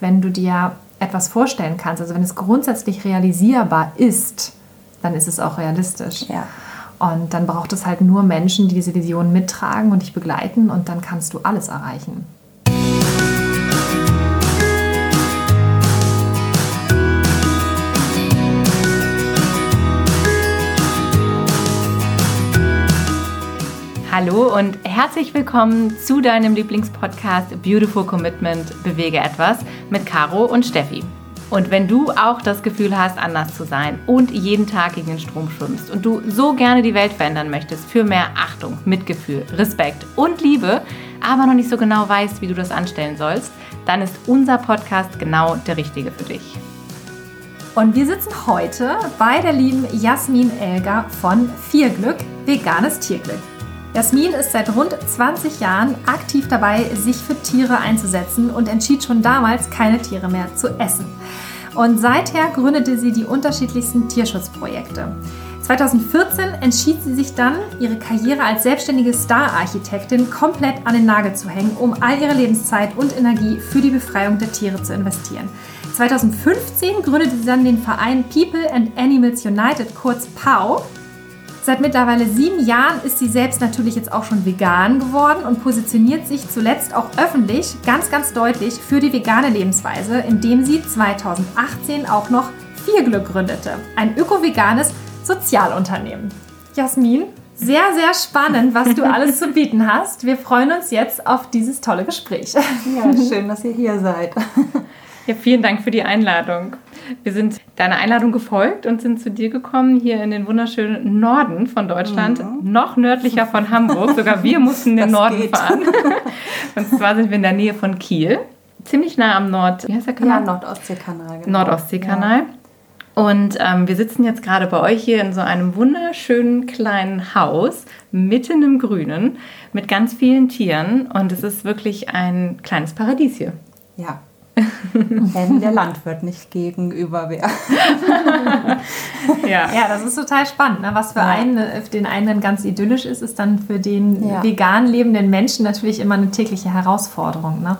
wenn du dir etwas vorstellen kannst, also wenn es grundsätzlich realisierbar ist, dann ist es auch realistisch. Ja. Und dann braucht es halt nur Menschen, die diese Vision mittragen und dich begleiten und dann kannst du alles erreichen. Hallo und herzlich willkommen zu deinem Lieblingspodcast Beautiful Commitment Bewege etwas mit Caro und Steffi. Und wenn du auch das Gefühl hast, anders zu sein und jeden Tag gegen den Strom schwimmst und du so gerne die Welt verändern möchtest für mehr Achtung, Mitgefühl, Respekt und Liebe, aber noch nicht so genau weißt, wie du das anstellen sollst, dann ist unser Podcast genau der richtige für dich. Und wir sitzen heute bei der lieben Jasmin Elger von Vierglück, veganes Tierglück. Jasmin ist seit rund 20 Jahren aktiv dabei, sich für Tiere einzusetzen und entschied schon damals, keine Tiere mehr zu essen. Und seither gründete sie die unterschiedlichsten Tierschutzprojekte. 2014 entschied sie sich dann, ihre Karriere als selbstständige Star-Architektin komplett an den Nagel zu hängen, um all ihre Lebenszeit und Energie für die Befreiung der Tiere zu investieren. 2015 gründete sie dann den Verein People and Animals United, kurz PAU, Seit mittlerweile sieben Jahren ist sie selbst natürlich jetzt auch schon vegan geworden und positioniert sich zuletzt auch öffentlich ganz, ganz deutlich für die vegane Lebensweise, indem sie 2018 auch noch Vierglück gründete, ein öko-veganes Sozialunternehmen. Jasmin, sehr, sehr spannend, was du alles zu bieten hast. Wir freuen uns jetzt auf dieses tolle Gespräch. Ja, schön, dass ihr hier seid. Ja, vielen Dank für die Einladung. Wir sind deiner Einladung gefolgt und sind zu dir gekommen, hier in den wunderschönen Norden von Deutschland, mhm. noch nördlicher von Hamburg. Sogar wir mussten den das Norden geht. fahren. Und zwar sind wir in der Nähe von Kiel, ziemlich nah am Nord, wie heißt der Kanal? Ja, Nordostseekanal. Genau. Nordostseekanal. Ja. Und ähm, wir sitzen jetzt gerade bei euch hier in so einem wunderschönen kleinen Haus, mitten im Grünen, mit ganz vielen Tieren. Und es ist wirklich ein kleines Paradies hier. Ja, wenn der Landwirt nicht gegenüber wäre. ja. ja, das ist total spannend. Ne? Was für ja. einen, den einen ganz idyllisch ist, ist dann für den ja. vegan lebenden Menschen natürlich immer eine tägliche Herausforderung. Ne?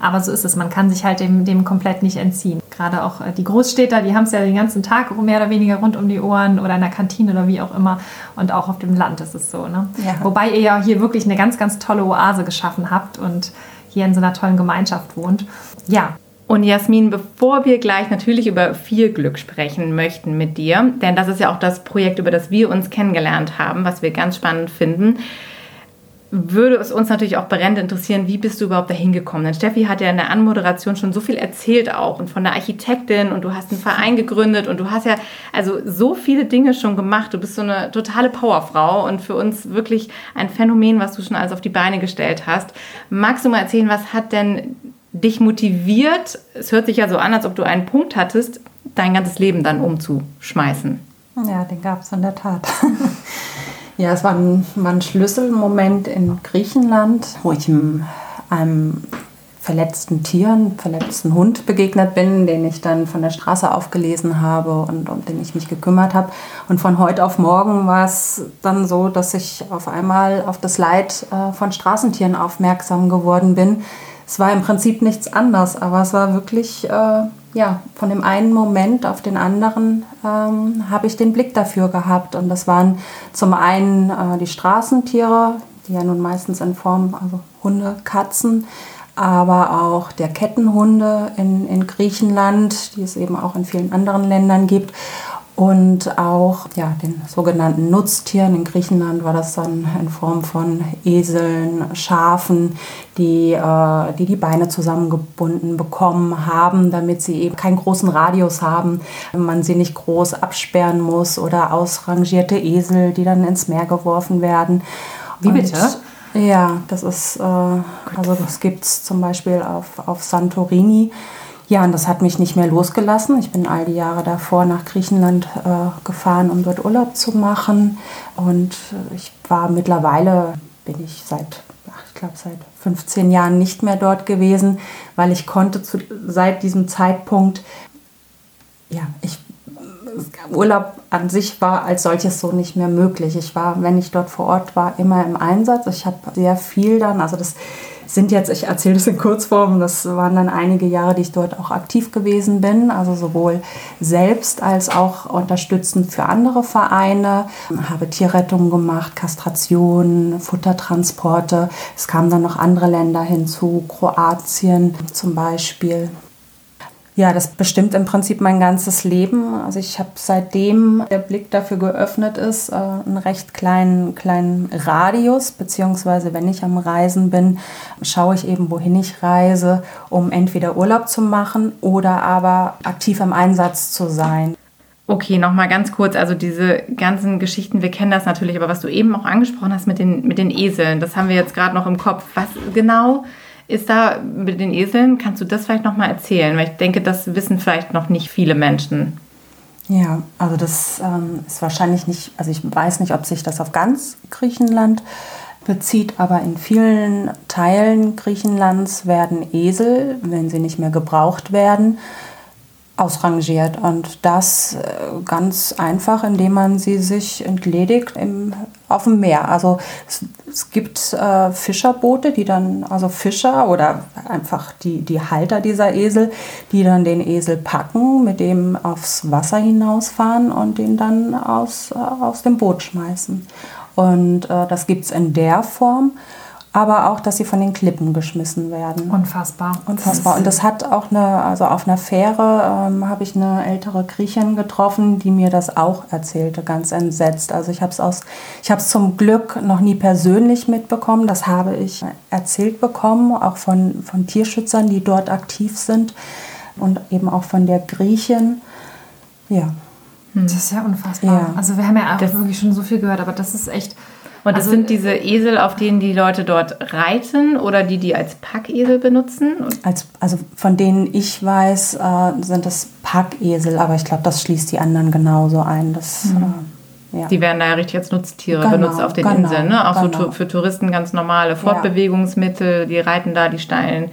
Aber so ist es. Man kann sich halt dem, dem komplett nicht entziehen. Gerade auch äh, die Großstädter, die haben es ja den ganzen Tag mehr oder weniger rund um die Ohren oder in der Kantine oder wie auch immer. Und auch auf dem Land ist es so. Ne? Ja. Wobei ihr ja hier wirklich eine ganz, ganz tolle Oase geschaffen habt und hier in so einer tollen Gemeinschaft wohnt. Ja. Und Jasmin, bevor wir gleich natürlich über viel Glück sprechen möchten mit dir, denn das ist ja auch das Projekt, über das wir uns kennengelernt haben, was wir ganz spannend finden, würde es uns natürlich auch brennend interessieren, wie bist du überhaupt dahin gekommen? Denn Steffi hat ja in der Anmoderation schon so viel erzählt auch und von der Architektin und du hast einen Verein gegründet und du hast ja also so viele Dinge schon gemacht. Du bist so eine totale Powerfrau und für uns wirklich ein Phänomen, was du schon alles auf die Beine gestellt hast. Magst du mal erzählen, was hat denn dich motiviert, es hört sich ja so an, als ob du einen Punkt hattest, dein ganzes Leben dann umzuschmeißen. Ja, den gab es in der Tat. ja, es war ein, war ein, Schlüsselmoment in Griechenland, wo ich einem verletzten Tier, einem verletzten Hund begegnet bin, den ich dann von der Straße aufgelesen habe und um den ich mich gekümmert habe. Und von heute auf morgen war es dann so, dass ich auf einmal auf das Leid äh, von Straßentieren aufmerksam geworden bin, es war im Prinzip nichts anderes, aber es war wirklich, äh, ja, von dem einen Moment auf den anderen ähm, habe ich den Blick dafür gehabt. Und das waren zum einen äh, die Straßentiere, die ja nun meistens in Form, also Hunde, Katzen, aber auch der Kettenhunde in, in Griechenland, die es eben auch in vielen anderen Ländern gibt und auch ja, den sogenannten Nutztieren. In Griechenland war das dann in Form von Eseln, Schafen, die, äh, die die Beine zusammengebunden bekommen haben, damit sie eben keinen großen Radius haben, man sie nicht groß absperren muss oder ausrangierte Esel, die dann ins Meer geworfen werden. Wie bitte? Und, ja, das ist, äh, also das gibt es zum Beispiel auf, auf Santorini. Ja, und das hat mich nicht mehr losgelassen. Ich bin all die Jahre davor nach Griechenland äh, gefahren, um dort Urlaub zu machen. Und äh, ich war mittlerweile, bin ich seit, ich glaube, seit 15 Jahren nicht mehr dort gewesen, weil ich konnte zu, seit diesem Zeitpunkt, ja, ich Urlaub an sich war als solches so nicht mehr möglich. Ich war, wenn ich dort vor Ort war, immer im Einsatz. Ich habe sehr viel dann, also das sind jetzt, ich erzähle das in Kurzform, das waren dann einige Jahre, die ich dort auch aktiv gewesen bin, also sowohl selbst als auch unterstützend für andere Vereine, habe Tierrettung gemacht, Kastration, Futtertransporte. Es kamen dann noch andere Länder hinzu, Kroatien zum Beispiel. Ja, das bestimmt im Prinzip mein ganzes Leben. Also ich habe seitdem der Blick dafür geöffnet ist, äh, einen recht kleinen, kleinen Radius, beziehungsweise wenn ich am Reisen bin, schaue ich eben, wohin ich reise, um entweder Urlaub zu machen oder aber aktiv im Einsatz zu sein. Okay, nochmal ganz kurz, also diese ganzen Geschichten, wir kennen das natürlich, aber was du eben auch angesprochen hast mit den, mit den Eseln, das haben wir jetzt gerade noch im Kopf. Was genau ist da mit den Eseln? Kannst du das vielleicht nochmal erzählen? Weil ich denke, das wissen vielleicht noch nicht viele Menschen. Ja, also das ähm, ist wahrscheinlich nicht, also ich weiß nicht, ob sich das auf ganz Griechenland bezieht, aber in vielen Teilen Griechenlands werden Esel, wenn sie nicht mehr gebraucht werden, ausrangiert. Und das äh, ganz einfach, indem man sie sich entledigt im, auf dem Meer. Also es, es gibt äh, Fischerboote, die dann, also Fischer oder einfach die, die Halter dieser Esel, die dann den Esel packen, mit dem aufs Wasser hinausfahren und den dann aus, äh, aus dem Boot schmeißen. Und äh, das gibt es in der Form aber auch, dass sie von den Klippen geschmissen werden. Unfassbar. Unfassbar. Und das hat auch eine, also auf einer Fähre ähm, habe ich eine ältere Griechin getroffen, die mir das auch erzählte, ganz entsetzt. Also ich habe es aus, ich habe es zum Glück noch nie persönlich mitbekommen. Das habe ich erzählt bekommen, auch von, von Tierschützern, die dort aktiv sind und eben auch von der Griechin. Ja. Das ist ja unfassbar. Ja. Also wir haben ja auch das wirklich schon so viel gehört, aber das ist echt und das also, sind diese Esel, auf denen die Leute dort reiten oder die die als Packesel benutzen? Als, also von denen ich weiß, äh, sind das Packesel, aber ich glaube, das schließt die anderen genauso ein. Das, mhm. äh, ja. Die werden da ja richtig als Nutztiere genau, benutzt auf den genau, Inseln. Ne? Auch genau. so für Touristen ganz normale Fortbewegungsmittel. Die reiten da die steilen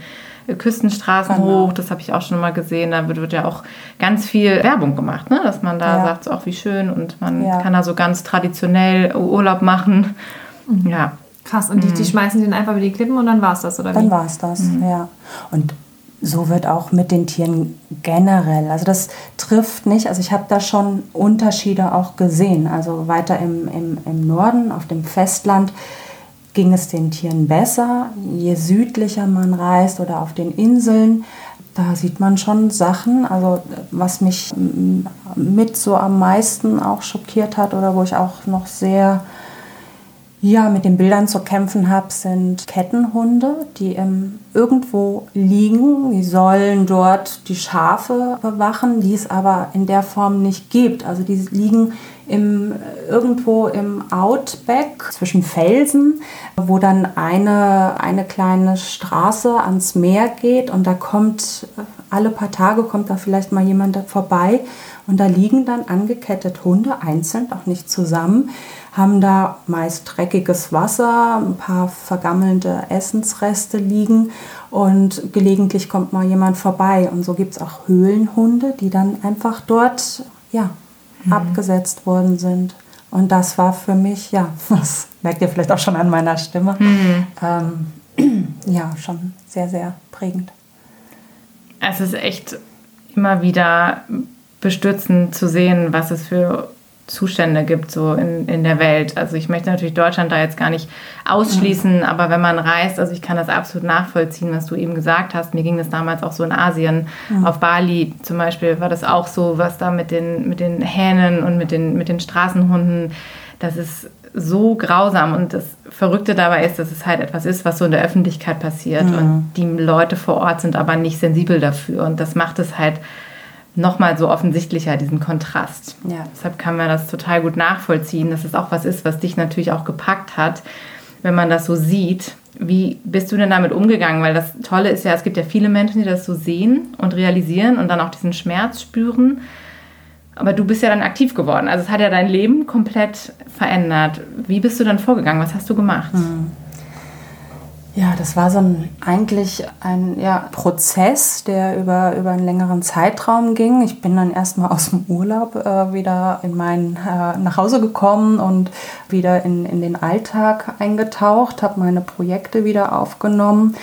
Küstenstraßen genau. hoch. Das habe ich auch schon mal gesehen. Da wird, wird, ja auch ganz viel Werbung gemacht, ne? dass man da ja. sagt, auch wie schön und man ja. kann da so ganz traditionell Urlaub machen. Mhm. Ja. Krass, und die, die mhm. schmeißen den einfach über die Klippen und dann war es das, oder wie? Dann war es das, mhm. ja. Und so wird auch mit den Tieren generell. Also das trifft nicht, also ich habe da schon Unterschiede auch gesehen. Also weiter im, im, im Norden, auf dem Festland, ging es den Tieren besser. Je südlicher man reist oder auf den Inseln, da sieht man schon Sachen. Also was mich mit so am meisten auch schockiert hat oder wo ich auch noch sehr ja, mit den Bildern zu kämpfen habe, sind Kettenhunde, die ähm, irgendwo liegen. Die sollen dort die Schafe bewachen, die es aber in der Form nicht gibt. Also die liegen im, irgendwo im Outback zwischen Felsen, wo dann eine, eine kleine Straße ans Meer geht und da kommt alle paar Tage kommt da vielleicht mal jemand vorbei und da liegen dann angekettet Hunde, einzeln, auch nicht zusammen, haben da meist dreckiges Wasser, ein paar vergammelte Essensreste liegen und gelegentlich kommt mal jemand vorbei. Und so gibt es auch Höhlenhunde, die dann einfach dort ja, mhm. abgesetzt worden sind. Und das war für mich, ja, das merkt ihr vielleicht auch schon an meiner Stimme, mhm. ähm, ja, schon sehr, sehr prägend. Es ist echt immer wieder bestürzend zu sehen, was es für Zustände gibt so in, in der Welt. Also ich möchte natürlich Deutschland da jetzt gar nicht ausschließen, mhm. aber wenn man reist, also ich kann das absolut nachvollziehen, was du eben gesagt hast. Mir ging das damals auch so in Asien. Mhm. Auf Bali zum Beispiel war das auch so, was da mit den, mit den Hähnen und mit den, mit den Straßenhunden, das ist so grausam und das Verrückte dabei ist, dass es halt etwas ist, was so in der Öffentlichkeit passiert mhm. und die Leute vor Ort sind aber nicht sensibel dafür und das macht es halt nochmal so offensichtlicher, diesen Kontrast. Ja. Deshalb kann man das total gut nachvollziehen, dass es auch was ist, was dich natürlich auch gepackt hat, wenn man das so sieht. Wie bist du denn damit umgegangen? Weil das Tolle ist ja, es gibt ja viele Menschen, die das so sehen und realisieren und dann auch diesen Schmerz spüren. Aber du bist ja dann aktiv geworden. Also es hat ja dein Leben komplett verändert. Wie bist du dann vorgegangen? Was hast du gemacht? Hm. Ja, das war so ein eigentlich ein ja, Prozess, der über, über einen längeren Zeitraum ging. Ich bin dann erstmal aus dem Urlaub äh, wieder in mein, äh, nach Hause gekommen und wieder in, in den Alltag eingetaucht, habe meine Projekte wieder aufgenommen.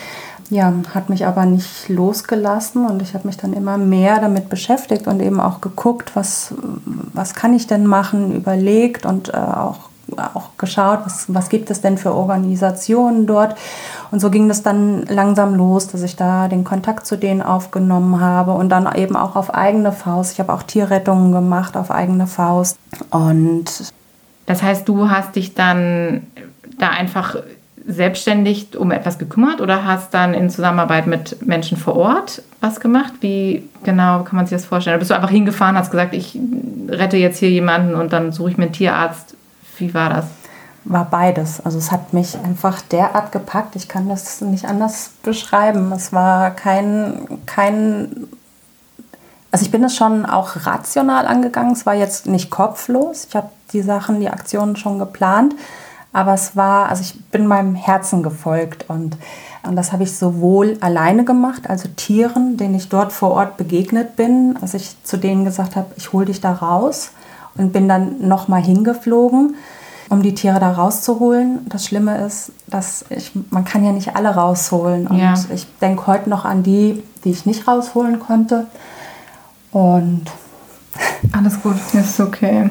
Ja, hat mich aber nicht losgelassen und ich habe mich dann immer mehr damit beschäftigt und eben auch geguckt, was, was kann ich denn machen, überlegt und äh, auch auch geschaut, was, was gibt es denn für Organisationen dort. Und so ging das dann langsam los, dass ich da den Kontakt zu denen aufgenommen habe und dann eben auch auf eigene Faust. Ich habe auch Tierrettungen gemacht auf eigene Faust. Und das heißt, du hast dich dann da einfach selbstständig um etwas gekümmert oder hast dann in Zusammenarbeit mit Menschen vor Ort was gemacht? Wie genau kann man sich das vorstellen? Oder bist du einfach hingefahren, hast gesagt, ich rette jetzt hier jemanden und dann suche ich mir einen Tierarzt? Wie war das? War beides. Also es hat mich einfach derart gepackt. Ich kann das nicht anders beschreiben. Es war kein, kein also ich bin es schon auch rational angegangen. Es war jetzt nicht kopflos. Ich habe die Sachen, die Aktionen schon geplant. Aber es war, also ich bin meinem Herzen gefolgt und, und das habe ich sowohl alleine gemacht, also Tieren, denen ich dort vor Ort begegnet bin, dass ich zu denen gesagt habe, ich hole dich da raus und bin dann nochmal hingeflogen, um die Tiere da rauszuholen. Das Schlimme ist, dass ich, man kann ja nicht alle rausholen. Und ja. ich denke heute noch an die, die ich nicht rausholen konnte. Und alles gut, ist okay.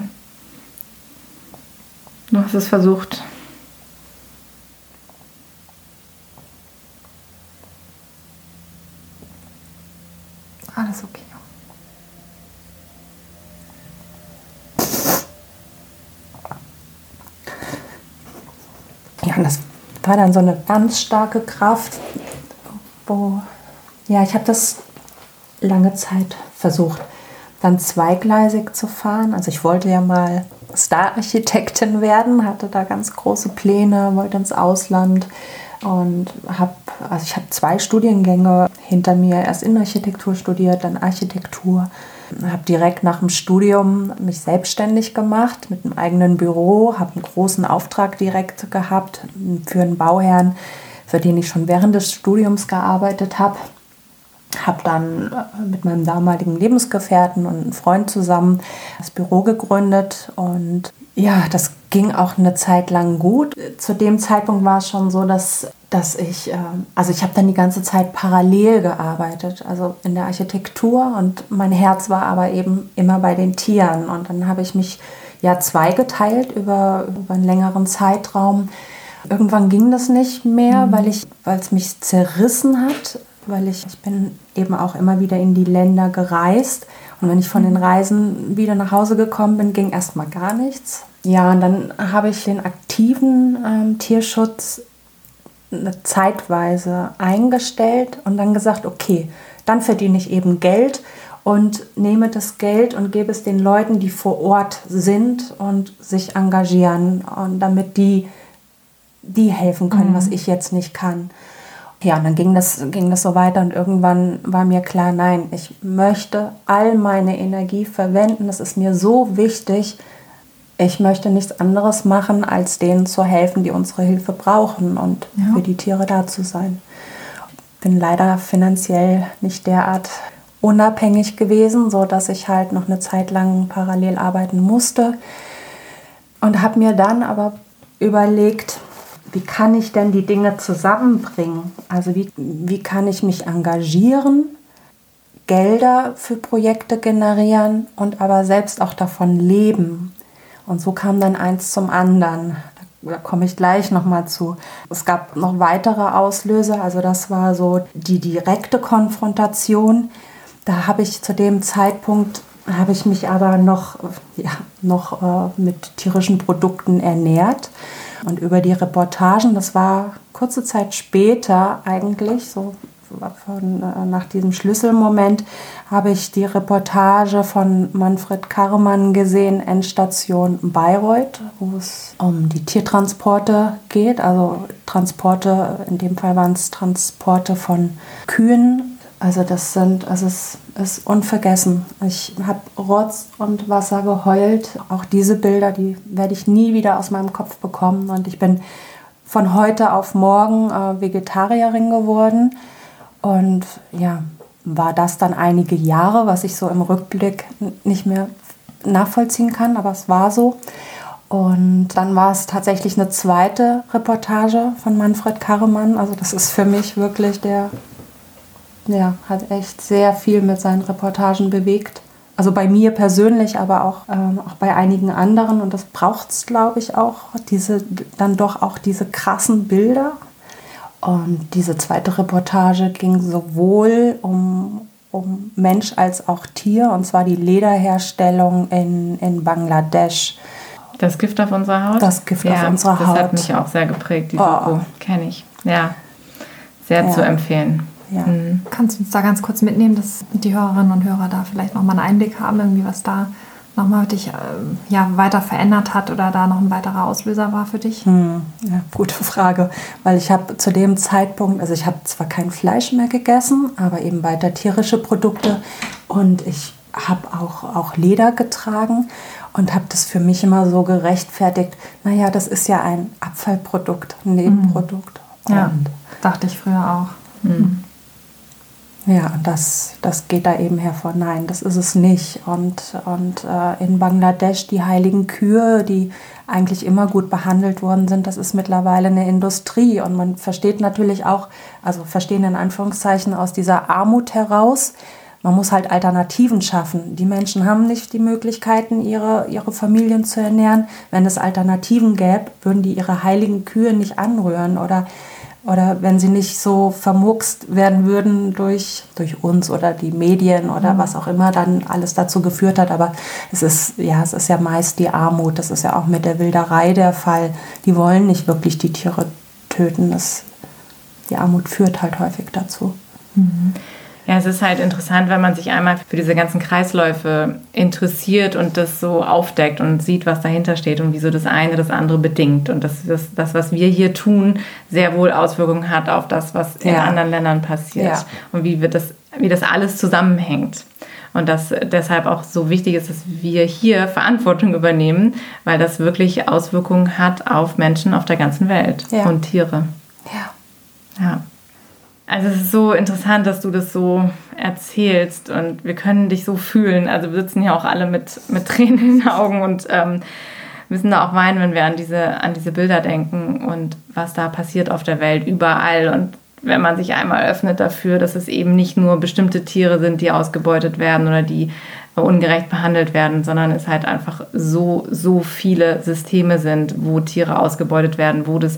Du hast es versucht. Alles okay. Ja, und das war dann so eine ganz starke Kraft, wo, ja, ich habe das lange Zeit versucht, dann zweigleisig zu fahren. Also ich wollte ja mal Star-Architektin werden, hatte da ganz große Pläne, wollte ins Ausland und habe, also ich habe zwei Studiengänge hinter mir, erst Innenarchitektur studiert, dann Architektur habe direkt nach dem Studium mich selbstständig gemacht mit einem eigenen Büro, habe einen großen Auftrag direkt gehabt für einen Bauherrn, für den ich schon während des Studiums gearbeitet habe. Habe dann mit meinem damaligen Lebensgefährten und einem Freund zusammen das Büro gegründet und ja, das ging auch eine Zeit lang gut. Zu dem Zeitpunkt war es schon so, dass, dass ich, äh, also ich habe dann die ganze Zeit parallel gearbeitet, also in der Architektur und mein Herz war aber eben immer bei den Tieren. Und dann habe ich mich ja zweigeteilt über, über einen längeren Zeitraum. Irgendwann ging das nicht mehr, mhm. weil ich, weil es mich zerrissen hat, weil ich, ich bin eben auch immer wieder in die Länder gereist. Und wenn ich von den mhm. Reisen wieder nach Hause gekommen bin, ging erstmal gar nichts. Ja, und dann habe ich den aktiven ähm, Tierschutz zeitweise eingestellt und dann gesagt, okay, dann verdiene ich eben Geld und nehme das Geld und gebe es den Leuten, die vor Ort sind und sich engagieren und damit die, die helfen können, mhm. was ich jetzt nicht kann. Ja, und dann ging das, ging das so weiter und irgendwann war mir klar, nein, ich möchte all meine Energie verwenden. Das ist mir so wichtig, ich möchte nichts anderes machen, als denen zu helfen, die unsere Hilfe brauchen und ja. für die Tiere da zu sein. Ich bin leider finanziell nicht derart unabhängig gewesen, so dass ich halt noch eine Zeit lang parallel arbeiten musste und habe mir dann aber überlegt, wie kann ich denn die Dinge zusammenbringen? Also wie, wie kann ich mich engagieren, Gelder für Projekte generieren und aber selbst auch davon leben? Und so kam dann eins zum anderen. Da, komme ich gleich nochmal zu. Es gab noch weitere Auslöser. Also das war so die direkte Konfrontation. Da habe ich zu dem Zeitpunkt habe ich mich aber noch, ja, noch äh, mit tierischen Produkten ernährt. Und über die Reportagen, das war kurze Zeit später eigentlich, so von, äh, nach diesem Schlüsselmoment habe ich die Reportage von Manfred Karmann gesehen, Endstation Bayreuth, wo es um die Tiertransporte geht. Also Transporte, in dem Fall waren es Transporte von Kühen. Also das sind, also es ist unvergessen. Ich habe Rotz und Wasser geheult. Auch diese Bilder, die werde ich nie wieder aus meinem Kopf bekommen. Und ich bin von heute auf morgen äh, Vegetarierin geworden. Und ja, war das dann einige Jahre, was ich so im Rückblick nicht mehr nachvollziehen kann, aber es war so. Und dann war es tatsächlich eine zweite Reportage von Manfred Karremann. Also das ist für mich wirklich der, ja, hat echt sehr viel mit seinen Reportagen bewegt. Also bei mir persönlich, aber auch, ähm, auch bei einigen anderen. Und das braucht es, glaube ich, auch, diese, dann doch auch diese krassen Bilder. Und diese zweite Reportage ging sowohl um, um Mensch als auch Tier, und zwar die Lederherstellung in, in Bangladesch. Das Gift auf unserer Haut? Das Gift ja, auf unserer das Haut. Das hat mich auch sehr geprägt, die oh. Doku. Kenne ich. Ja, sehr ja. zu empfehlen. Ja. Mhm. Kannst du uns da ganz kurz mitnehmen, dass die Hörerinnen und Hörer da vielleicht nochmal einen Einblick haben, irgendwie was da nochmal dich äh, ja, weiter verändert hat oder da noch ein weiterer Auslöser war für dich? Hm, ja, gute Frage, weil ich habe zu dem Zeitpunkt, also ich habe zwar kein Fleisch mehr gegessen, aber eben weiter tierische Produkte und ich habe auch, auch Leder getragen und habe das für mich immer so gerechtfertigt, naja, das ist ja ein Abfallprodukt, ein Nebenprodukt. Mhm. Ja, dachte ich früher auch. Mhm. Ja, das, das geht da eben hervor. Nein, das ist es nicht. Und, und äh, in Bangladesch die heiligen Kühe, die eigentlich immer gut behandelt worden sind, das ist mittlerweile eine Industrie. Und man versteht natürlich auch, also verstehen in Anführungszeichen aus dieser Armut heraus, man muss halt Alternativen schaffen. Die Menschen haben nicht die Möglichkeiten, ihre, ihre Familien zu ernähren. Wenn es Alternativen gäbe, würden die ihre heiligen Kühe nicht anrühren oder oder wenn sie nicht so vermurkst werden würden durch, durch uns oder die Medien oder mhm. was auch immer dann alles dazu geführt hat. Aber es ist, ja, es ist ja meist die Armut. Das ist ja auch mit der Wilderei der Fall. Die wollen nicht wirklich die Tiere töten. Das, die Armut führt halt häufig dazu. Mhm. Ja, es ist halt interessant, wenn man sich einmal für diese ganzen Kreisläufe interessiert und das so aufdeckt und sieht, was dahinter steht und wieso das eine das andere bedingt. Und dass das, das was wir hier tun, sehr wohl Auswirkungen hat auf das, was in ja. anderen Ländern passiert. Ja. Und wie, wird das, wie das alles zusammenhängt. Und dass deshalb auch so wichtig ist, dass wir hier Verantwortung übernehmen, weil das wirklich Auswirkungen hat auf Menschen auf der ganzen Welt ja. und Tiere. Ja. Ja. Also es ist so interessant, dass du das so erzählst und wir können dich so fühlen. Also wir sitzen ja auch alle mit, mit Tränen in den Augen und ähm, müssen da auch weinen, wenn wir an diese, an diese Bilder denken und was da passiert auf der Welt, überall. Und wenn man sich einmal öffnet dafür, dass es eben nicht nur bestimmte Tiere sind, die ausgebeutet werden oder die ungerecht behandelt werden, sondern es halt einfach so, so viele Systeme sind, wo Tiere ausgebeutet werden, wo das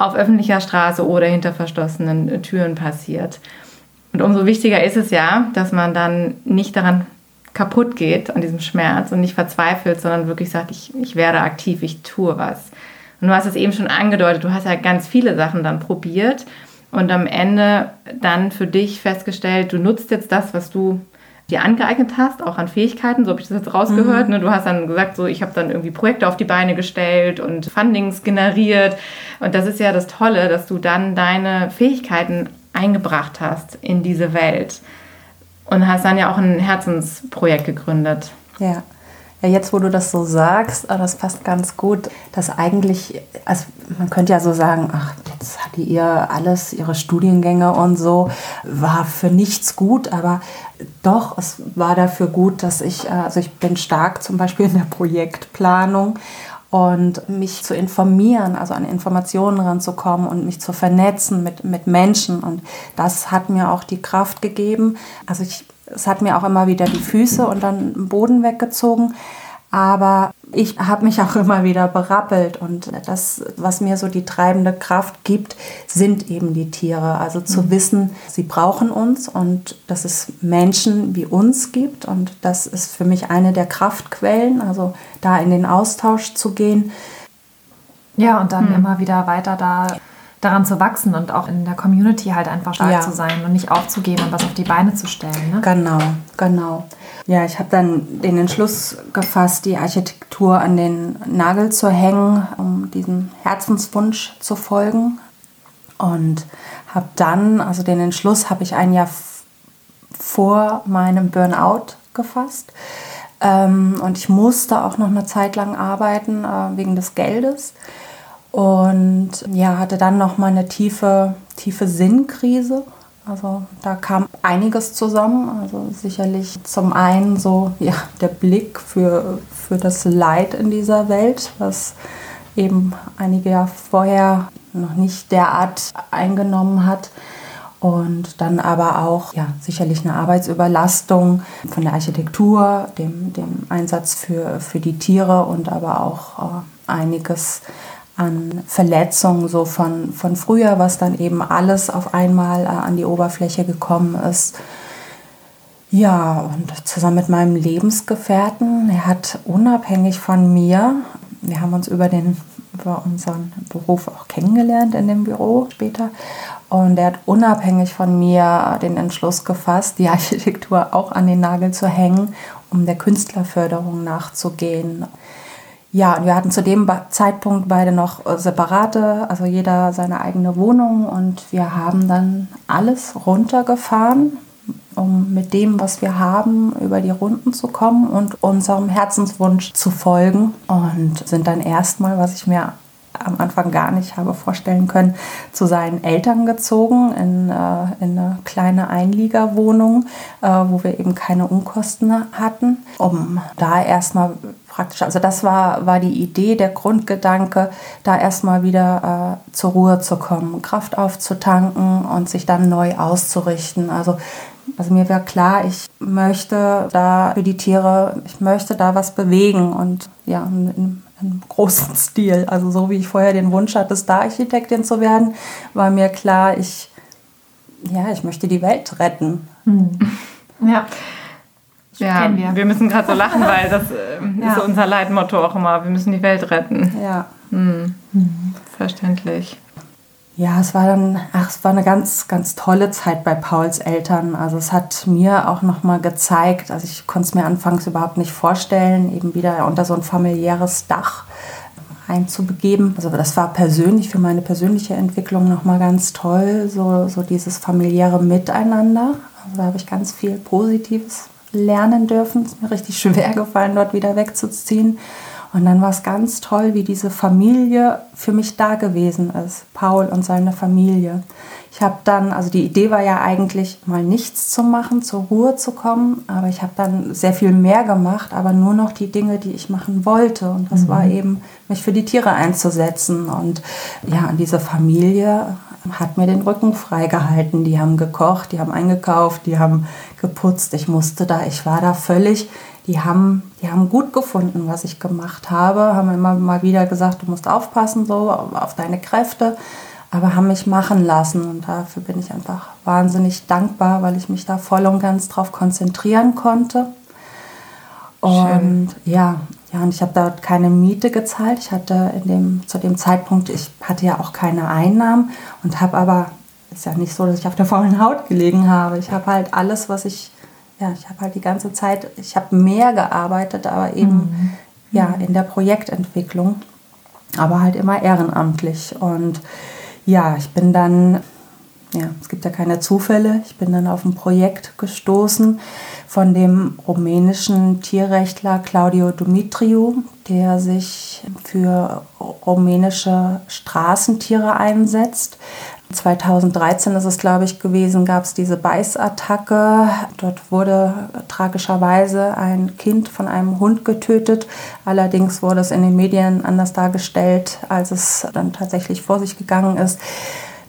auf öffentlicher Straße oder hinter verschlossenen Türen passiert. Und umso wichtiger ist es ja, dass man dann nicht daran kaputt geht, an diesem Schmerz und nicht verzweifelt, sondern wirklich sagt, ich, ich werde aktiv, ich tue was. Und du hast es eben schon angedeutet, du hast ja ganz viele Sachen dann probiert und am Ende dann für dich festgestellt, du nutzt jetzt das, was du dir angeeignet hast, auch an Fähigkeiten, so habe ich das jetzt rausgehört. Mhm. Ne? Du hast dann gesagt, so ich habe dann irgendwie Projekte auf die Beine gestellt und Fundings generiert. Und das ist ja das Tolle, dass du dann deine Fähigkeiten eingebracht hast in diese Welt. Und hast dann ja auch ein Herzensprojekt gegründet. Ja. Ja, jetzt wo du das so sagst, ah, das passt ganz gut, dass eigentlich, also man könnte ja so sagen, ach, jetzt hatte ihr alles, ihre Studiengänge und so, war für nichts gut, aber doch, es war dafür gut, dass ich, also ich bin stark zum Beispiel in der Projektplanung und mich zu informieren, also an Informationen ranzukommen und mich zu vernetzen mit, mit Menschen. Und das hat mir auch die Kraft gegeben. Also ich, es hat mir auch immer wieder die Füße und dann den Boden weggezogen. Aber ich habe mich auch immer wieder berappelt und das, was mir so die treibende Kraft gibt, sind eben die Tiere. Also zu mhm. wissen, sie brauchen uns und dass es Menschen wie uns gibt und das ist für mich eine der Kraftquellen, also da in den Austausch zu gehen. Ja, und dann mhm. immer wieder weiter da daran zu wachsen und auch in der Community halt einfach stark ja. zu sein und nicht aufzugeben und was auf die Beine zu stellen. Ne? Genau, genau. Ja, ich habe dann den Entschluss gefasst, die Architektur an den Nagel zu hängen, um diesem Herzenswunsch zu folgen. Und habe dann, also den Entschluss habe ich ein Jahr vor meinem Burnout gefasst. Ähm, und ich musste auch noch eine Zeit lang arbeiten äh, wegen des Geldes. Und ja, hatte dann noch mal eine tiefe, tiefe Sinnkrise. Also da kam einiges zusammen. Also sicherlich zum einen so ja, der Blick für, für das Leid in dieser Welt, was eben einige Jahre vorher noch nicht derart eingenommen hat. Und dann aber auch ja, sicherlich eine Arbeitsüberlastung von der Architektur, dem, dem Einsatz für, für die Tiere und aber auch äh, einiges an Verletzungen so von, von früher, was dann eben alles auf einmal äh, an die Oberfläche gekommen ist. Ja, und zusammen mit meinem Lebensgefährten, er hat unabhängig von mir, wir haben uns über den über unseren Beruf auch kennengelernt in dem Büro später. Und er hat unabhängig von mir den Entschluss gefasst, die Architektur auch an den Nagel zu hängen, um der Künstlerförderung nachzugehen. Ja, und wir hatten zu dem Zeitpunkt beide noch separate, also jeder seine eigene Wohnung und wir haben dann alles runtergefahren, um mit dem, was wir haben, über die Runden zu kommen und unserem Herzenswunsch zu folgen. Und sind dann erstmal, was ich mir am Anfang gar nicht habe vorstellen können, zu seinen Eltern gezogen in, äh, in eine kleine Einliegerwohnung, äh, wo wir eben keine Unkosten hatten, um da erstmal praktisch, also das war, war die Idee, der Grundgedanke, da erstmal wieder äh, zur Ruhe zu kommen, Kraft aufzutanken und sich dann neu auszurichten. Also also mir war klar, ich möchte da für die Tiere, ich möchte da was bewegen und ja, in, in großen Stil. Also so wie ich vorher den Wunsch hatte, Star-Architektin zu werden, war mir klar, ich, ja, ich möchte die Welt retten. Hm. Ja. Ja, wir. wir. müssen gerade so lachen, weil das äh, ja. ist so unser Leitmotto auch immer. Wir müssen die Welt retten. Ja. Hm. Mhm. Verständlich. Ja, es war dann, ach, es war eine ganz, ganz tolle Zeit bei Pauls Eltern. Also es hat mir auch nochmal gezeigt, also ich konnte es mir anfangs überhaupt nicht vorstellen, eben wieder unter so ein familiäres Dach einzubegeben. Also das war persönlich für meine persönliche Entwicklung nochmal ganz toll, so, so dieses familiäre Miteinander. Also da habe ich ganz viel Positives lernen dürfen. Es ist mir richtig schwer gefallen, dort wieder wegzuziehen. Und dann war es ganz toll, wie diese Familie für mich da gewesen ist, Paul und seine Familie. Ich habe dann, also die Idee war ja eigentlich mal nichts zu machen, zur Ruhe zu kommen, aber ich habe dann sehr viel mehr gemacht, aber nur noch die Dinge, die ich machen wollte. Und das mhm. war eben, mich für die Tiere einzusetzen. Und ja, diese Familie hat mir den Rücken freigehalten. Die haben gekocht, die haben eingekauft, die haben geputzt. Ich musste da, ich war da völlig die haben, die haben gut gefunden, was ich gemacht habe, haben immer mal wieder gesagt, du musst aufpassen so auf deine Kräfte, aber haben mich machen lassen und dafür bin ich einfach wahnsinnig dankbar, weil ich mich da voll und ganz drauf konzentrieren konnte. Und Schön. ja, ja, und ich habe dort keine Miete gezahlt. Ich hatte in dem, zu dem Zeitpunkt, ich hatte ja auch keine Einnahmen und habe aber, ist ja nicht so, dass ich auf der faulen Haut gelegen habe. Ich habe halt alles, was ich ja, ich habe halt die ganze Zeit, ich habe mehr gearbeitet, aber eben mhm. ja in der Projektentwicklung, aber halt immer ehrenamtlich. Und ja, ich bin dann, ja, es gibt ja keine Zufälle, ich bin dann auf ein Projekt gestoßen von dem rumänischen Tierrechtler Claudio Dumitriu, der sich für rumänische Straßentiere einsetzt. 2013 ist es, glaube ich, gewesen, gab es diese Beißattacke. Dort wurde tragischerweise ein Kind von einem Hund getötet. Allerdings wurde es in den Medien anders dargestellt, als es dann tatsächlich vor sich gegangen ist.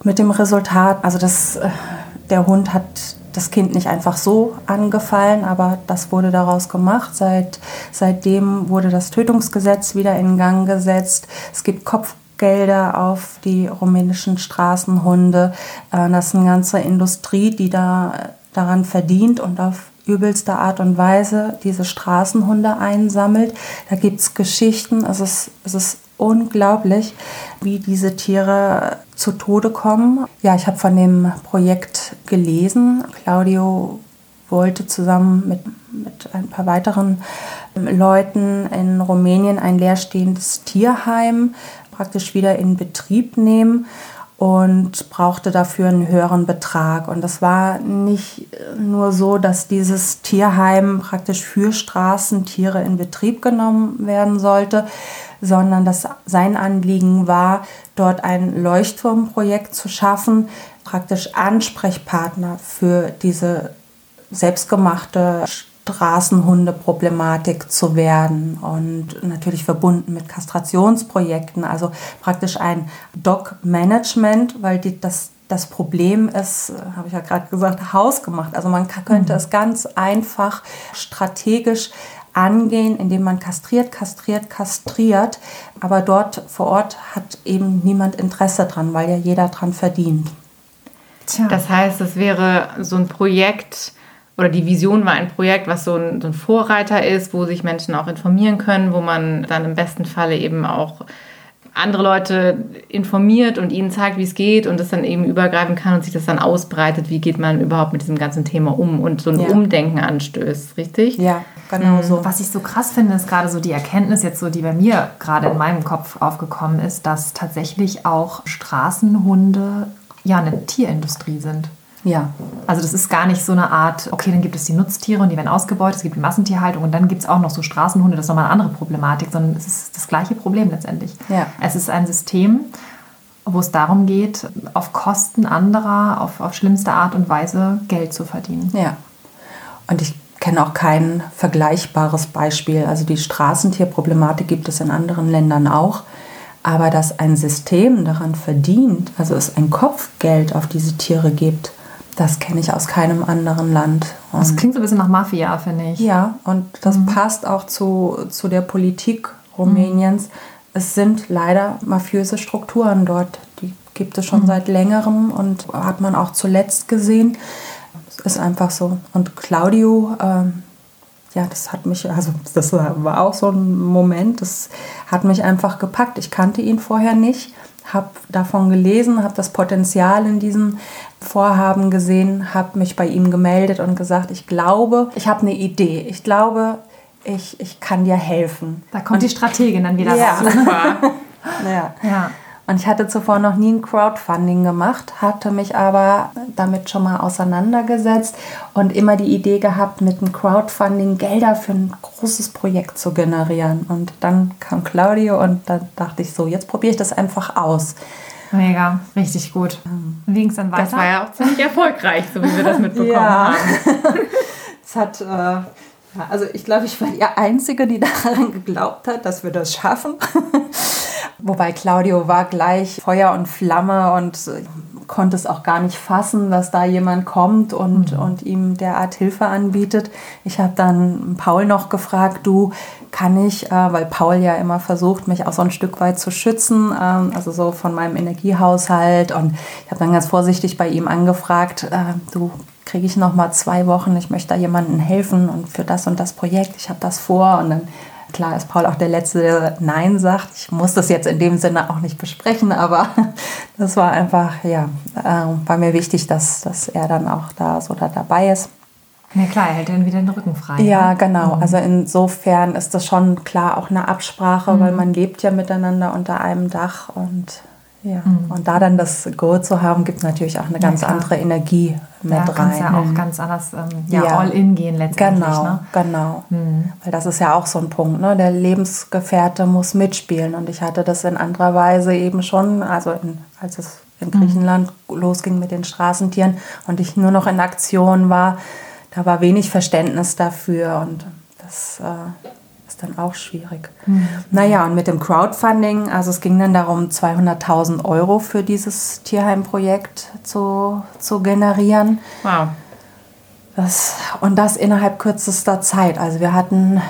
Mit dem Resultat, also das, äh, der Hund hat das Kind nicht einfach so angefallen, aber das wurde daraus gemacht. Seit, seitdem wurde das Tötungsgesetz wieder in Gang gesetzt. Es gibt Kopf Gelder auf die rumänischen Straßenhunde. Äh, das ist eine ganze Industrie, die da daran verdient und auf übelste Art und Weise diese Straßenhunde einsammelt. Da gibt es Geschichten, es ist, es ist unglaublich, wie diese Tiere zu Tode kommen. Ja, ich habe von dem Projekt gelesen. Claudio wollte zusammen mit, mit ein paar weiteren Leuten in Rumänien ein leerstehendes Tierheim praktisch wieder in Betrieb nehmen und brauchte dafür einen höheren Betrag. Und das war nicht nur so, dass dieses Tierheim praktisch für Straßentiere in Betrieb genommen werden sollte, sondern dass sein Anliegen war, dort ein Leuchtturmprojekt zu schaffen, praktisch Ansprechpartner für diese selbstgemachte Straßenhunde-Problematik zu werden und natürlich verbunden mit Kastrationsprojekten, also praktisch ein Dog-Management, weil die, das, das Problem ist, habe ich ja gerade gesagt, hausgemacht. Also man könnte mhm. es ganz einfach strategisch angehen, indem man kastriert, kastriert, kastriert. Aber dort vor Ort hat eben niemand Interesse dran, weil ja jeder dran verdient. Tja. Das heißt, es wäre so ein Projekt, oder die Vision war ein Projekt, was so ein, so ein Vorreiter ist, wo sich Menschen auch informieren können, wo man dann im besten Falle eben auch andere Leute informiert und ihnen zeigt, wie es geht und das dann eben übergreifen kann und sich das dann ausbreitet, wie geht man überhaupt mit diesem ganzen Thema um und so ein ja. Umdenken anstößt, richtig? Ja, genau mhm. so. Was ich so krass finde, ist gerade so die Erkenntnis jetzt so, die bei mir gerade in meinem Kopf aufgekommen ist, dass tatsächlich auch Straßenhunde ja eine Tierindustrie sind. Ja. Also das ist gar nicht so eine Art, okay, dann gibt es die Nutztiere und die werden ausgebeutet, es gibt die Massentierhaltung und dann gibt es auch noch so Straßenhunde, das ist nochmal eine andere Problematik, sondern es ist das gleiche Problem letztendlich. Ja. Es ist ein System, wo es darum geht, auf Kosten anderer, auf, auf schlimmste Art und Weise Geld zu verdienen. Ja. Und ich kenne auch kein vergleichbares Beispiel. Also die Straßentierproblematik gibt es in anderen Ländern auch. Aber dass ein System daran verdient, also es ein Kopfgeld auf diese Tiere gibt, das kenne ich aus keinem anderen Land. Und das klingt so ein bisschen nach Mafia, finde ich. Ja, und das mhm. passt auch zu, zu der Politik Rumäniens. Mhm. Es sind leider mafiöse Strukturen dort. Die gibt es schon mhm. seit längerem und hat man auch zuletzt gesehen. Es ist einfach so. Und Claudio, ähm, ja, das hat mich, also das war auch so ein Moment, das hat mich einfach gepackt. Ich kannte ihn vorher nicht habe davon gelesen, habe das Potenzial in diesem Vorhaben gesehen, habe mich bei ihm gemeldet und gesagt, ich glaube, ich habe eine Idee. Ich glaube, ich, ich kann dir helfen. Da kommt und, die Strategin dann wieder ja. raus. Super. ja. ja. Und ich hatte zuvor noch nie ein Crowdfunding gemacht, hatte mich aber damit schon mal auseinandergesetzt und immer die Idee gehabt, mit einem Crowdfunding Gelder für ein großes Projekt zu generieren. Und dann kam Claudio und dann dachte ich so, jetzt probiere ich das einfach aus. Mega, richtig gut. Wie ging es dann weiter? Das war ja auch ziemlich erfolgreich, so wie wir das mitbekommen ja. haben. es hat, äh, also ich glaube, ich war die Einzige, die daran geglaubt hat, dass wir das schaffen. Wobei Claudio war gleich Feuer und Flamme und konnte es auch gar nicht fassen, dass da jemand kommt und, mhm. und ihm derart Hilfe anbietet. Ich habe dann Paul noch gefragt, du, kann ich, äh, weil Paul ja immer versucht, mich auch so ein Stück weit zu schützen, ähm, also so von meinem Energiehaushalt. Und ich habe dann ganz vorsichtig bei ihm angefragt, äh, du, kriege ich noch mal zwei Wochen, ich möchte da jemandem helfen und für das und das Projekt, ich habe das vor. Und dann Klar ist Paul auch der Letzte, der Nein sagt. Ich muss das jetzt in dem Sinne auch nicht besprechen, aber das war einfach, ja, äh, war mir wichtig, dass, dass er dann auch da so da dabei ist. Ja klar, er hält dann wieder den Rücken frei. Ja, ne? genau. Mhm. Also insofern ist das schon klar auch eine Absprache, mhm. weil man lebt ja miteinander unter einem Dach und ja. Mhm. Und da dann das Go zu haben, gibt natürlich auch eine ganz ja, andere Energie mit ja, rein. ja auch ganz anders ähm, ja, ja. all in gehen letztendlich. Genau, ne? genau. Mhm. Weil das ist ja auch so ein Punkt, ne? Der Lebensgefährte muss mitspielen. Und ich hatte das in anderer Weise eben schon, also in, als es in mhm. Griechenland mhm. losging mit den Straßentieren und ich nur noch in Aktion war, da war wenig Verständnis dafür und das äh, dann auch schwierig. Mhm. Naja, und mit dem Crowdfunding, also es ging dann darum, 200.000 Euro für dieses Tierheimprojekt zu, zu generieren. Wow. Das, und das innerhalb kürzester Zeit. Also wir hatten,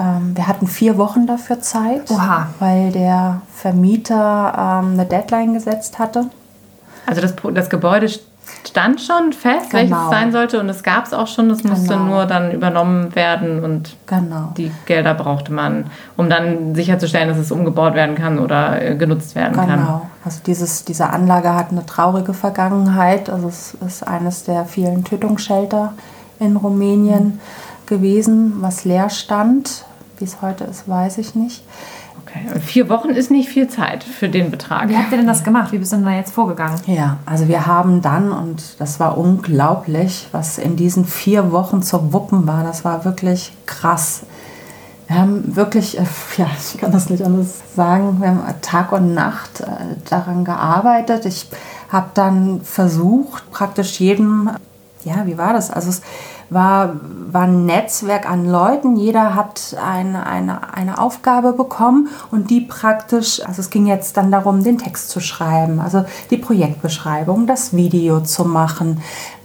ähm, wir hatten vier Wochen dafür Zeit, Oha. weil der Vermieter ähm, eine Deadline gesetzt hatte. Also das, das Gebäude stand schon fest, genau. welches es sein sollte und es gab es auch schon, es musste genau. nur dann übernommen werden und genau. die Gelder brauchte man, um dann sicherzustellen, dass es umgebaut werden kann oder äh, genutzt werden genau. kann. Genau, also dieses, diese Anlage hat eine traurige Vergangenheit, also es ist eines der vielen Tötungsshelter in Rumänien mhm. gewesen, was leer stand. Wie es heute ist, weiß ich nicht. Okay, vier Wochen ist nicht viel Zeit für den Betrag. Wie habt ihr denn das gemacht? Wie bist du denn da jetzt vorgegangen? Ja, also wir haben dann, und das war unglaublich, was in diesen vier Wochen zu wuppen war, das war wirklich krass. Wir haben wirklich, äh, ja, ich kann das nicht anders sagen, wir haben Tag und Nacht äh, daran gearbeitet. Ich habe dann versucht, praktisch jedem, ja, wie war das? Also es war, war ein Netzwerk an Leuten. Jeder hat eine, eine, eine Aufgabe bekommen und die praktisch, also es ging jetzt dann darum, den Text zu schreiben, also die Projektbeschreibung, das Video zu machen.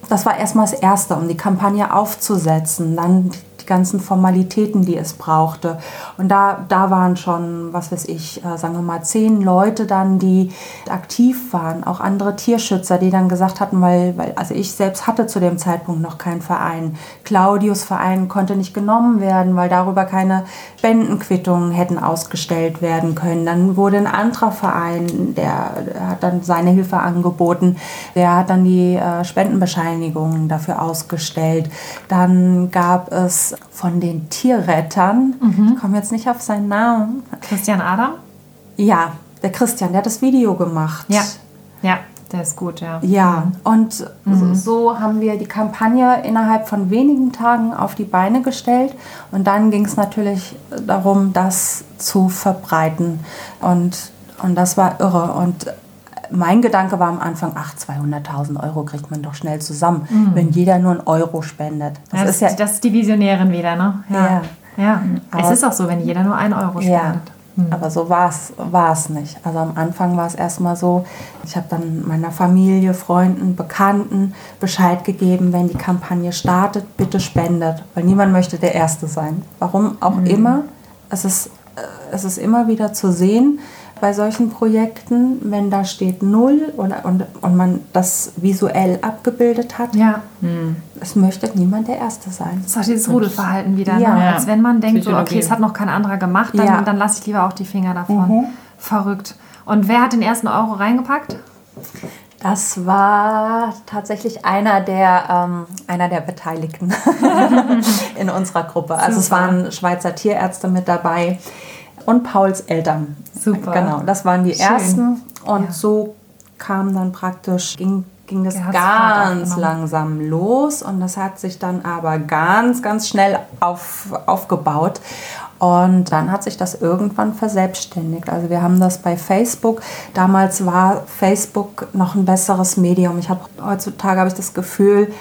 Das war erstmal das Erste, um die Kampagne aufzusetzen. Dann die ganzen Formalitäten, die es brauchte. Und da, da waren schon, was weiß ich, äh, sagen wir mal, zehn Leute dann, die aktiv waren, auch andere Tierschützer, die dann gesagt hatten, weil, weil also ich selbst hatte zu dem Zeitpunkt noch keinen Verein. Claudius Verein konnte nicht genommen werden, weil darüber keine Spendenquittungen hätten ausgestellt werden können. Dann wurde ein anderer Verein, der, hat dann seine Hilfe angeboten, der hat dann die äh, Spendenbescheinigungen dafür ausgestellt. Dann gab es von den Tierrettern, mhm. ich komme jetzt nicht auf seinen Namen. Christian Adam? Ja, der Christian, der hat das Video gemacht. Ja, ja. Der ist gut, ja. Ja, und mhm. so haben wir die Kampagne innerhalb von wenigen Tagen auf die Beine gestellt. Und dann ging es natürlich darum, das zu verbreiten. Und, und das war irre. Und mein Gedanke war am Anfang, ach, 200.000 Euro kriegt man doch schnell zusammen, mhm. wenn jeder nur einen Euro spendet. Das, das ist ja das ist die Visionärin wieder, ne? Ja. ja. ja. es ist auch so, wenn jeder nur einen Euro spendet. Ja. Mhm. Aber so war es nicht. Also am Anfang war es erstmal so, ich habe dann meiner Familie, Freunden, Bekannten Bescheid gegeben, wenn die Kampagne startet, bitte spendet. Weil niemand möchte der Erste sein. Warum auch mhm. immer. Es ist, äh, es ist immer wieder zu sehen, bei solchen Projekten, wenn da steht Null oder, und, und man das visuell abgebildet hat. Ja. Hm. Es möchte niemand der Erste sein. Das ist auch dieses Rudelverhalten wieder. Ja. Ne? Als wenn man denkt, so, okay, es hat noch kein anderer gemacht, dann, ja. dann lasse ich lieber auch die Finger davon. Mhm. Verrückt. Und wer hat den ersten Euro reingepackt? Das war tatsächlich einer der, ähm, einer der Beteiligten in unserer Gruppe. Also Super. es waren Schweizer Tierärzte mit dabei und Pauls Eltern. Super. Genau, das waren die Schön. ersten. Und ja. so kam dann praktisch, ging, ging das ganz langsam los und das hat sich dann aber ganz, ganz schnell auf, aufgebaut. Und dann hat sich das irgendwann verselbstständigt. Also wir haben das bei Facebook. Damals war Facebook noch ein besseres Medium. Ich habe heutzutage habe ich das Gefühl,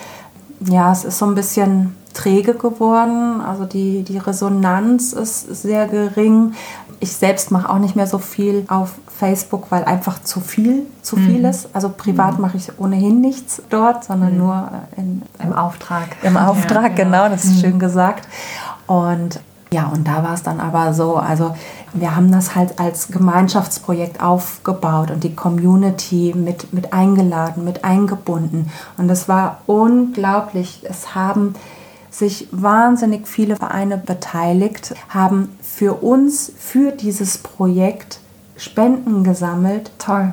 ja, es ist so ein bisschen träge geworden. Also die, die Resonanz ist sehr gering. Ich selbst mache auch nicht mehr so viel auf Facebook, weil einfach zu viel zu viel mhm. ist. Also privat mhm. mache ich ohnehin nichts dort, sondern mhm. nur in, im Auftrag. Im Auftrag, ja, genau, das ist mhm. schön gesagt. Und ja, und da war es dann aber so, also wir haben das halt als Gemeinschaftsprojekt aufgebaut und die Community mit, mit eingeladen, mit eingebunden. Und es war unglaublich. Es haben sich wahnsinnig viele Vereine beteiligt, haben für uns, für dieses Projekt Spenden gesammelt. Toll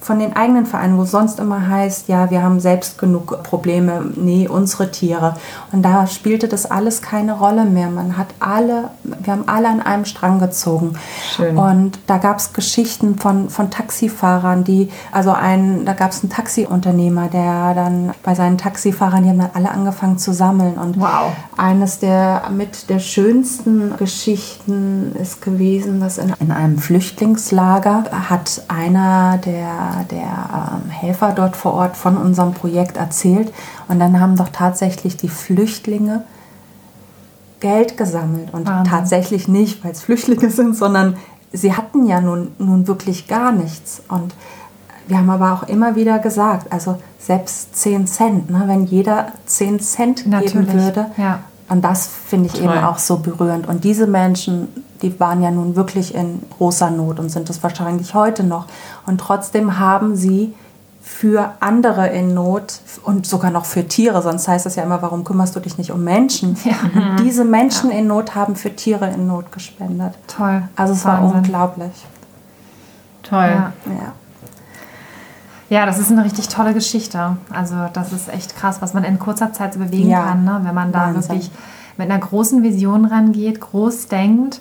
von den eigenen Vereinen, wo sonst immer heißt, ja, wir haben selbst genug Probleme, nee, unsere Tiere. Und da spielte das alles keine Rolle mehr. Man hat alle, wir haben alle an einem Strang gezogen. Schön. Und da gab es Geschichten von, von Taxifahrern, die, also ein, da gab es einen Taxiunternehmer, der dann bei seinen Taxifahrern, die haben dann alle angefangen zu sammeln. Und wow. eines der mit der schönsten Geschichten ist gewesen, dass in, in einem Flüchtlingslager hat einer der der ähm, Helfer dort vor Ort von unserem Projekt erzählt. Und dann haben doch tatsächlich die Flüchtlinge Geld gesammelt. Und Wahnsinn. tatsächlich nicht, weil es Flüchtlinge sind, sondern sie hatten ja nun, nun wirklich gar nichts. Und wir haben aber auch immer wieder gesagt, also selbst 10 Cent, ne, wenn jeder 10 Cent Natürlich. geben würde. Ja. Und das finde ich Toll. eben auch so berührend. Und diese Menschen die waren ja nun wirklich in großer Not und sind es wahrscheinlich heute noch. Und trotzdem haben sie für andere in Not und sogar noch für Tiere, sonst heißt es ja immer, warum kümmerst du dich nicht um Menschen? Ja. Und diese Menschen ja. in Not haben für Tiere in Not gespendet. Toll. Also es Wahnsinn. war unglaublich. Toll. Ja. ja. Ja, das ist eine richtig tolle Geschichte. Also das ist echt krass, was man in kurzer Zeit so bewegen kann, ne? wenn man da Wahnsinn. wirklich mit einer großen Vision rangeht, groß denkt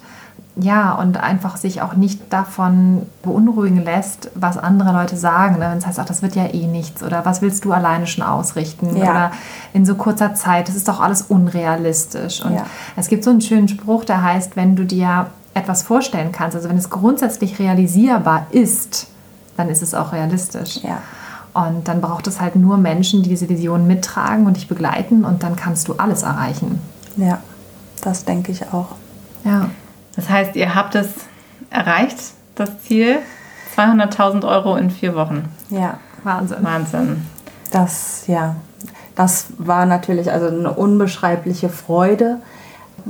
ja, und einfach sich auch nicht davon beunruhigen lässt, was andere Leute sagen. Ne? Wenn es heißt, ach, das wird ja eh nichts oder was willst du alleine schon ausrichten Ja. oder in so kurzer Zeit, das ist doch alles unrealistisch. Und Ja. es gibt so einen schönen Spruch, der heißt, wenn du dir etwas vorstellen kannst, also wenn es grundsätzlich realisierbar ist, dann ist es auch realistisch. Ja. Und dann braucht es halt nur Menschen, die diese Vision mittragen und dich begleiten und dann kannst du alles erreichen. Ja, das denke ich auch. Ja. Das heißt, ihr habt es erreicht, das Ziel. 200.000 Euro in vier Wochen. Ja, Wahnsinn. Wahnsinn. das, ja, das war natürlich also eine unbeschreibliche Freude.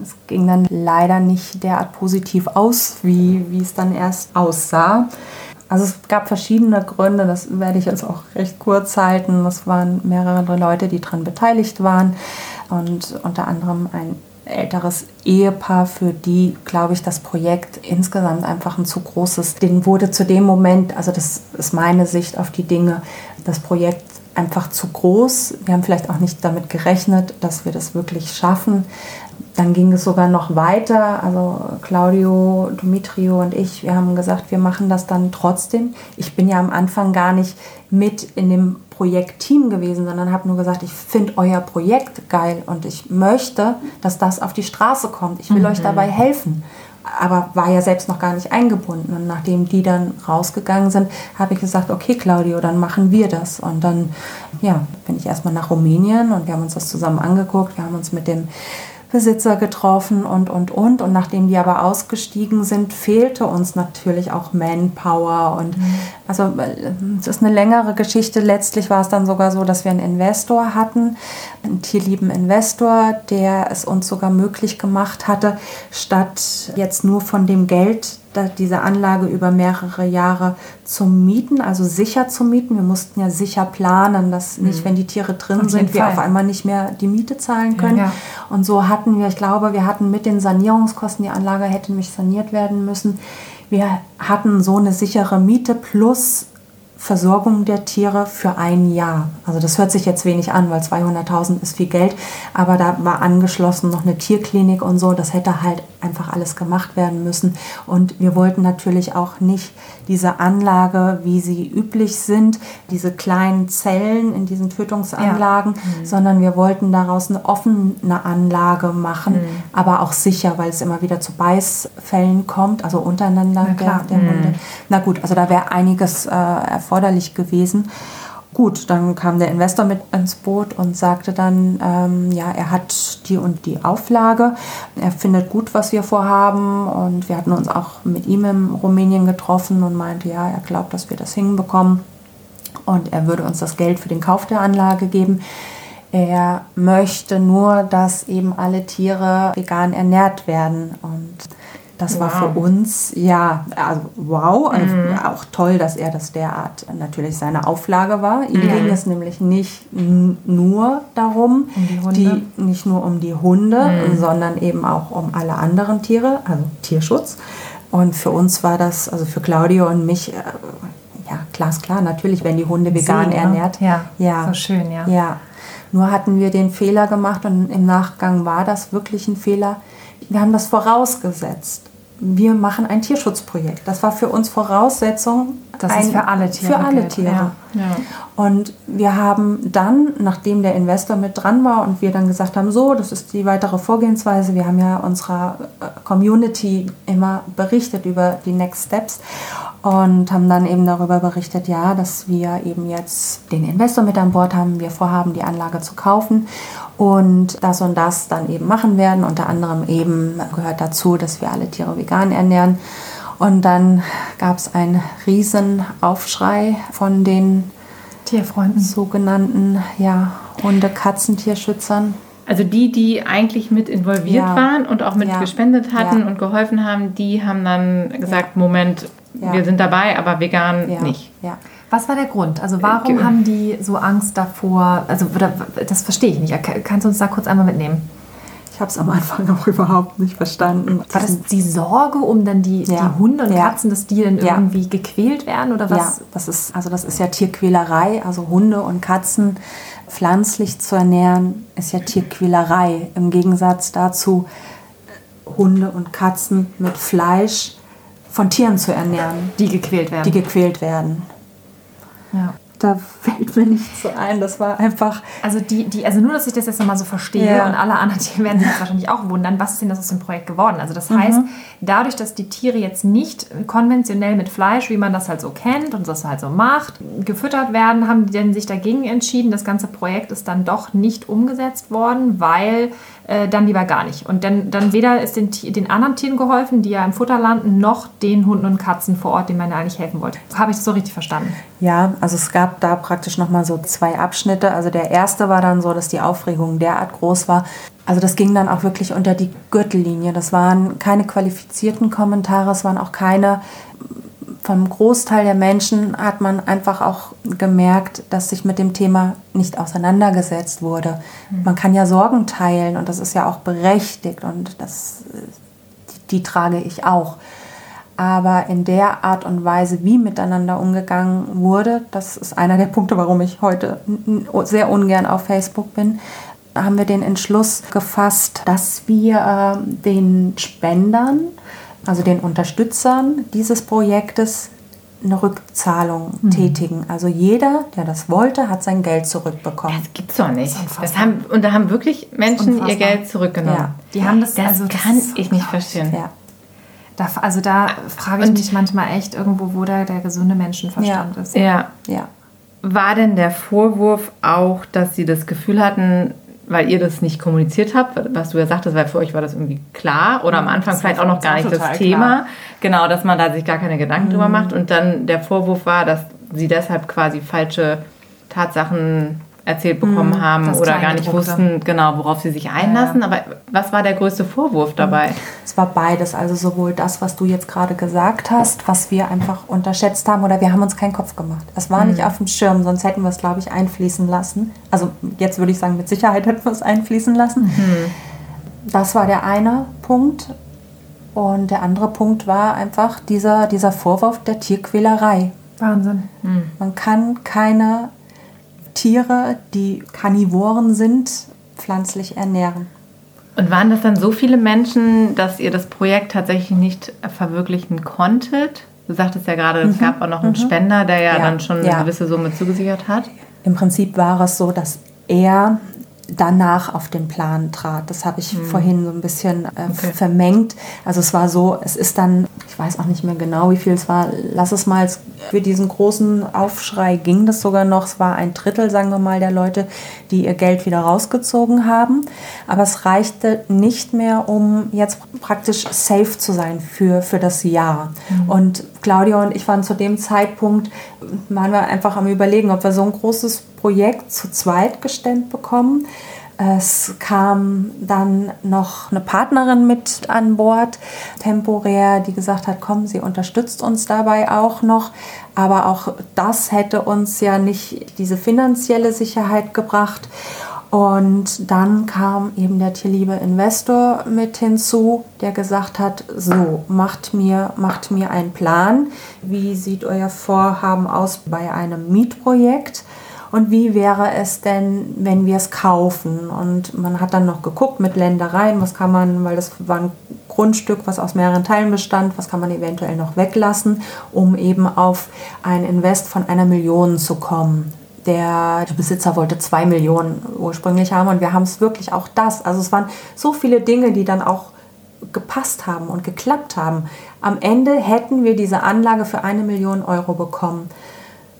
Es ging dann leider nicht derart positiv aus, wie, wie es dann erst aussah. Also es gab verschiedene Gründe, das werde ich jetzt auch recht kurz halten. Es waren mehrere Leute, die daran beteiligt waren und unter anderem ein älteres Ehepaar, für die, glaube ich, das Projekt insgesamt einfach ein zu großes Ding wurde zu dem Moment, also das ist meine Sicht auf die Dinge, das Projekt einfach zu groß. Wir haben vielleicht auch nicht damit gerechnet, dass wir das wirklich schaffen. Dann ging es sogar noch weiter. Also Claudio, Dimitrio und ich, wir haben gesagt, wir machen das dann trotzdem. Ich bin ja am Anfang gar nicht mit in dem Projektteam gewesen, sondern habe nur gesagt, ich finde euer Projekt geil und ich möchte, dass das auf die Straße kommt. Ich will euch dabei helfen. Aber war ja selbst noch gar nicht eingebunden. Und nachdem die dann rausgegangen sind, habe ich gesagt, okay, Claudio, dann machen wir das. Und dann ja, bin ich erstmal nach Rumänien und wir haben uns das zusammen angeguckt. Wir haben uns mit dem Besitzer getroffen und, und, und. Und nachdem die aber ausgestiegen sind, fehlte uns natürlich auch Manpower. Und also äh, es ist eine längere Geschichte. Letztlich war es dann sogar so, dass wir einen Investor hatten, einen tierlieben Investor, der es uns sogar möglich gemacht hatte, statt jetzt nur von dem Geld diese Anlage über mehrere Jahre zu mieten, also sicher zu mieten. Wir mussten ja sicher planen, dass nicht, wenn die Tiere drin Auf sind, wir Fall. auf einmal nicht mehr die Miete zahlen können. Ja. Und so hatten wir, ich glaube, wir hatten mit den Sanierungskosten, die Anlage hätte nämlich saniert werden müssen. Wir hatten so eine sichere Miete plus Versorgung der Tiere für ein Jahr. Also das hört sich jetzt wenig an, weil 200.000 ist viel Geld, aber da war angeschlossen noch eine Tierklinik und so. Das hätte halt einfach alles gemacht werden müssen. Und wir wollten natürlich auch nicht diese Anlage, wie sie üblich sind, diese kleinen Zellen in diesen Tötungsanlagen, sondern wir wollten daraus eine offene Anlage machen, aber auch sicher, weil es immer wieder zu Beißfällen kommt, also untereinander der, der Hunde. Na gut, also da wäre einiges äh, erforderlich gewesen. Gut, dann kam der Investor mit ins Boot und sagte dann, ähm, ja, er hat die und die Auflage. Er findet gut, was wir vorhaben. Und wir hatten uns auch mit ihm in Rumänien getroffen und meinte, ja, er glaubt, dass wir das hinbekommen. Und er würde uns das Geld für den Kauf der Anlage geben. Er möchte nur, dass eben alle Tiere vegan ernährt werden. Und das war für uns, ja, also wow, also auch toll, dass er das derart natürlich seine Auflage war. Ihm ging es nämlich nicht nur darum, Um die Hunde. nicht nur um die Hunde, sondern eben auch um alle anderen Tiere, also Tierschutz. Und für uns war das, also für Claudio und mich, äh, ja, glasklar, natürlich, wenn die Hunde vegan Sehen, ne? ernährt. Ja, ja. so schön, ja. Ja, nur hatten wir den Fehler gemacht und im Nachgang war das wirklich ein Fehler. Wir haben das vorausgesetzt. Wir machen ein Tierschutzprojekt. Das war für uns Voraussetzung. Dass ein, es für alle Tiere Für alle Tiere. ja. Ja. Und wir haben dann, nachdem der Investor mit dran war und wir dann gesagt haben, so, das ist die weitere Vorgehensweise, wir haben ja unserer äh, Community immer berichtet über die Next Steps und haben dann eben darüber berichtet, ja, dass wir eben jetzt den Investor mit an Bord haben, wir vorhaben, die Anlage zu kaufen und das und das dann eben machen werden. Unter anderem eben gehört dazu, dass wir alle Tiere vegan ernähren. Und dann gab es einen riesen Aufschrei von den Tierfreunden. sogenannten ja, Hunde-, Katzentierschützern. Also die, die eigentlich mit involviert Ja. waren und auch mit Ja. gespendet hatten Ja. und geholfen haben, die haben dann gesagt, Moment, wir sind dabei, aber vegan nicht. Ja. Was war der Grund? Also warum Ge- haben die so Angst davor? Also das verstehe ich nicht. Ka- Kannst du uns da kurz einmal mitnehmen? Ich habe es am Anfang auch überhaupt nicht verstanden. War das die Sorge um dann die, Ja. die Hunde und Ja. Katzen, dass die dann Ja. irgendwie gequält werden oder Ja, was? das ist, also das ist ja Tierquälerei. Also Hunde und Katzen pflanzlich zu ernähren, ist ja Tierquälerei. Im Gegensatz dazu, Hunde und Katzen mit Fleisch von Tieren zu ernähren. Die gequält werden. Die gequält werden. Ja. Da fällt mir nichts so ein. Das war einfach. Also die, die, also nur, dass ich das jetzt nochmal so verstehe Ja. und alle anderen Tiere werden sich wahrscheinlich auch wundern, was ist denn das aus dem Projekt geworden? Also das heißt, dadurch, dass die Tiere jetzt nicht konventionell mit Fleisch, wie man das halt so kennt und das halt so macht, gefüttert werden, haben die denn sich dagegen entschieden. Das ganze Projekt ist dann doch nicht umgesetzt worden, weil äh, dann lieber gar nicht. Und dann, dann weder ist den, den anderen Tieren geholfen, die ja im Futter landen, noch den Hunden und Katzen vor Ort, denen man eigentlich helfen wollte. Habe ich das so richtig verstanden? Ja, also es gab da praktisch nochmal so zwei Abschnitte. Also der erste war dann so, dass die Aufregung derart groß war. Also das ging dann auch wirklich unter die Gürtellinie. Das waren keine qualifizierten Kommentare, es waren auch keine. Vom Großteil der Menschen hat man einfach auch gemerkt, dass sich mit dem Thema nicht auseinandergesetzt wurde. Man kann ja Sorgen teilen und das ist ja auch berechtigt und das, die, die trage ich auch. Aber in der Art und Weise, wie miteinander umgegangen wurde, das ist einer der Punkte, warum ich heute sehr ungern auf Facebook bin, haben wir den Entschluss gefasst, dass wir äh, den Spendern, also den Unterstützern dieses Projektes eine Rückzahlung tätigen. Also jeder, der das wollte, hat sein Geld zurückbekommen. Das gibt's doch nicht. unfassbar. Das haben, und da haben wirklich Menschen ihr. Geld zurückgenommen. Ja. Die haben das, Das also das kann ist ich nicht verstehen. Ja. Da, also da frage ich Und- mich manchmal echt irgendwo, wo da der gesunde Menschenverstand Ja. ist. Ja. Ja. War denn der Vorwurf auch, dass Sie das Gefühl hatten, weil ihr das nicht kommuniziert habt, was du ja sagtest, weil für euch war das irgendwie klar oder am Anfang das vielleicht auch noch gar nicht das Thema. klar. Genau, dass man da sich gar keine Gedanken drüber macht und dann der Vorwurf war, dass Sie deshalb quasi falsche Tatsachen erzählt bekommen haben das oder gar nicht wussten, genau, worauf sie sich einlassen. Aber was war der größte Vorwurf dabei? Es war beides, also sowohl das, was du jetzt gerade gesagt hast, was wir einfach unterschätzt haben oder wir haben uns keinen Kopf gemacht. Es war nicht auf dem Schirm, sonst hätten wir es, glaube ich, einfließen lassen. Also jetzt würde ich sagen, mit Sicherheit hätten wir es einfließen lassen. Das war der eine Punkt. Und der andere Punkt war einfach dieser, dieser Vorwurf der Tierquälerei. Wahnsinn. Man kann keine Tiere, die Karnivoren sind, pflanzlich ernähren. Und waren das dann so viele Menschen, dass ihr das Projekt tatsächlich nicht verwirklichen konntet? Du sagtest ja gerade, es gab auch noch einen Spender, der ja, Ja, dann schon eine ja. gewisse Summe zugesichert hat. Im Prinzip war es so, dass er danach auf den Plan trat. Das habe ich vorhin so ein bisschen äh, Okay. vermengt. Also es war so, es ist dann, ich weiß auch nicht mehr genau, wie viel es war. Lass es mal, für diesen großen Aufschrei ging das sogar noch. Es war ein Drittel, sagen wir mal, der Leute, die ihr Geld wieder rausgezogen haben. Aber es reichte nicht mehr, um jetzt praktisch safe zu sein für, für das Jahr. Und Claudia und ich waren zu dem Zeitpunkt, waren wir einfach am überlegen, ob wir so ein großes Projekt zu zweit gestemmt bekommen. Es kam dann noch eine Partnerin mit an Bord, temporär, die gesagt hat, komm, sie unterstützt uns dabei auch noch. Aber auch das hätte uns ja nicht diese finanzielle Sicherheit gebracht. Und dann kam eben der tierliebe Investor mit hinzu, der gesagt hat, so, macht mir, macht mir einen Plan. Wie sieht euer Vorhaben aus bei einem Mietprojekt? Und wie wäre es denn, wenn wir es kaufen? Und man hat dann noch geguckt mit Ländereien, was kann man, weil das war ein Grundstück, was aus mehreren Teilen bestand, was kann man eventuell noch weglassen, um eben auf ein Invest von einer Million zu kommen. Der Besitzer wollte zwei Millionen ursprünglich haben und wir haben es wirklich auch das. Also es waren so viele Dinge, die dann auch gepasst haben und geklappt haben. Am Ende hätten wir diese Anlage für eine Million Euro bekommen.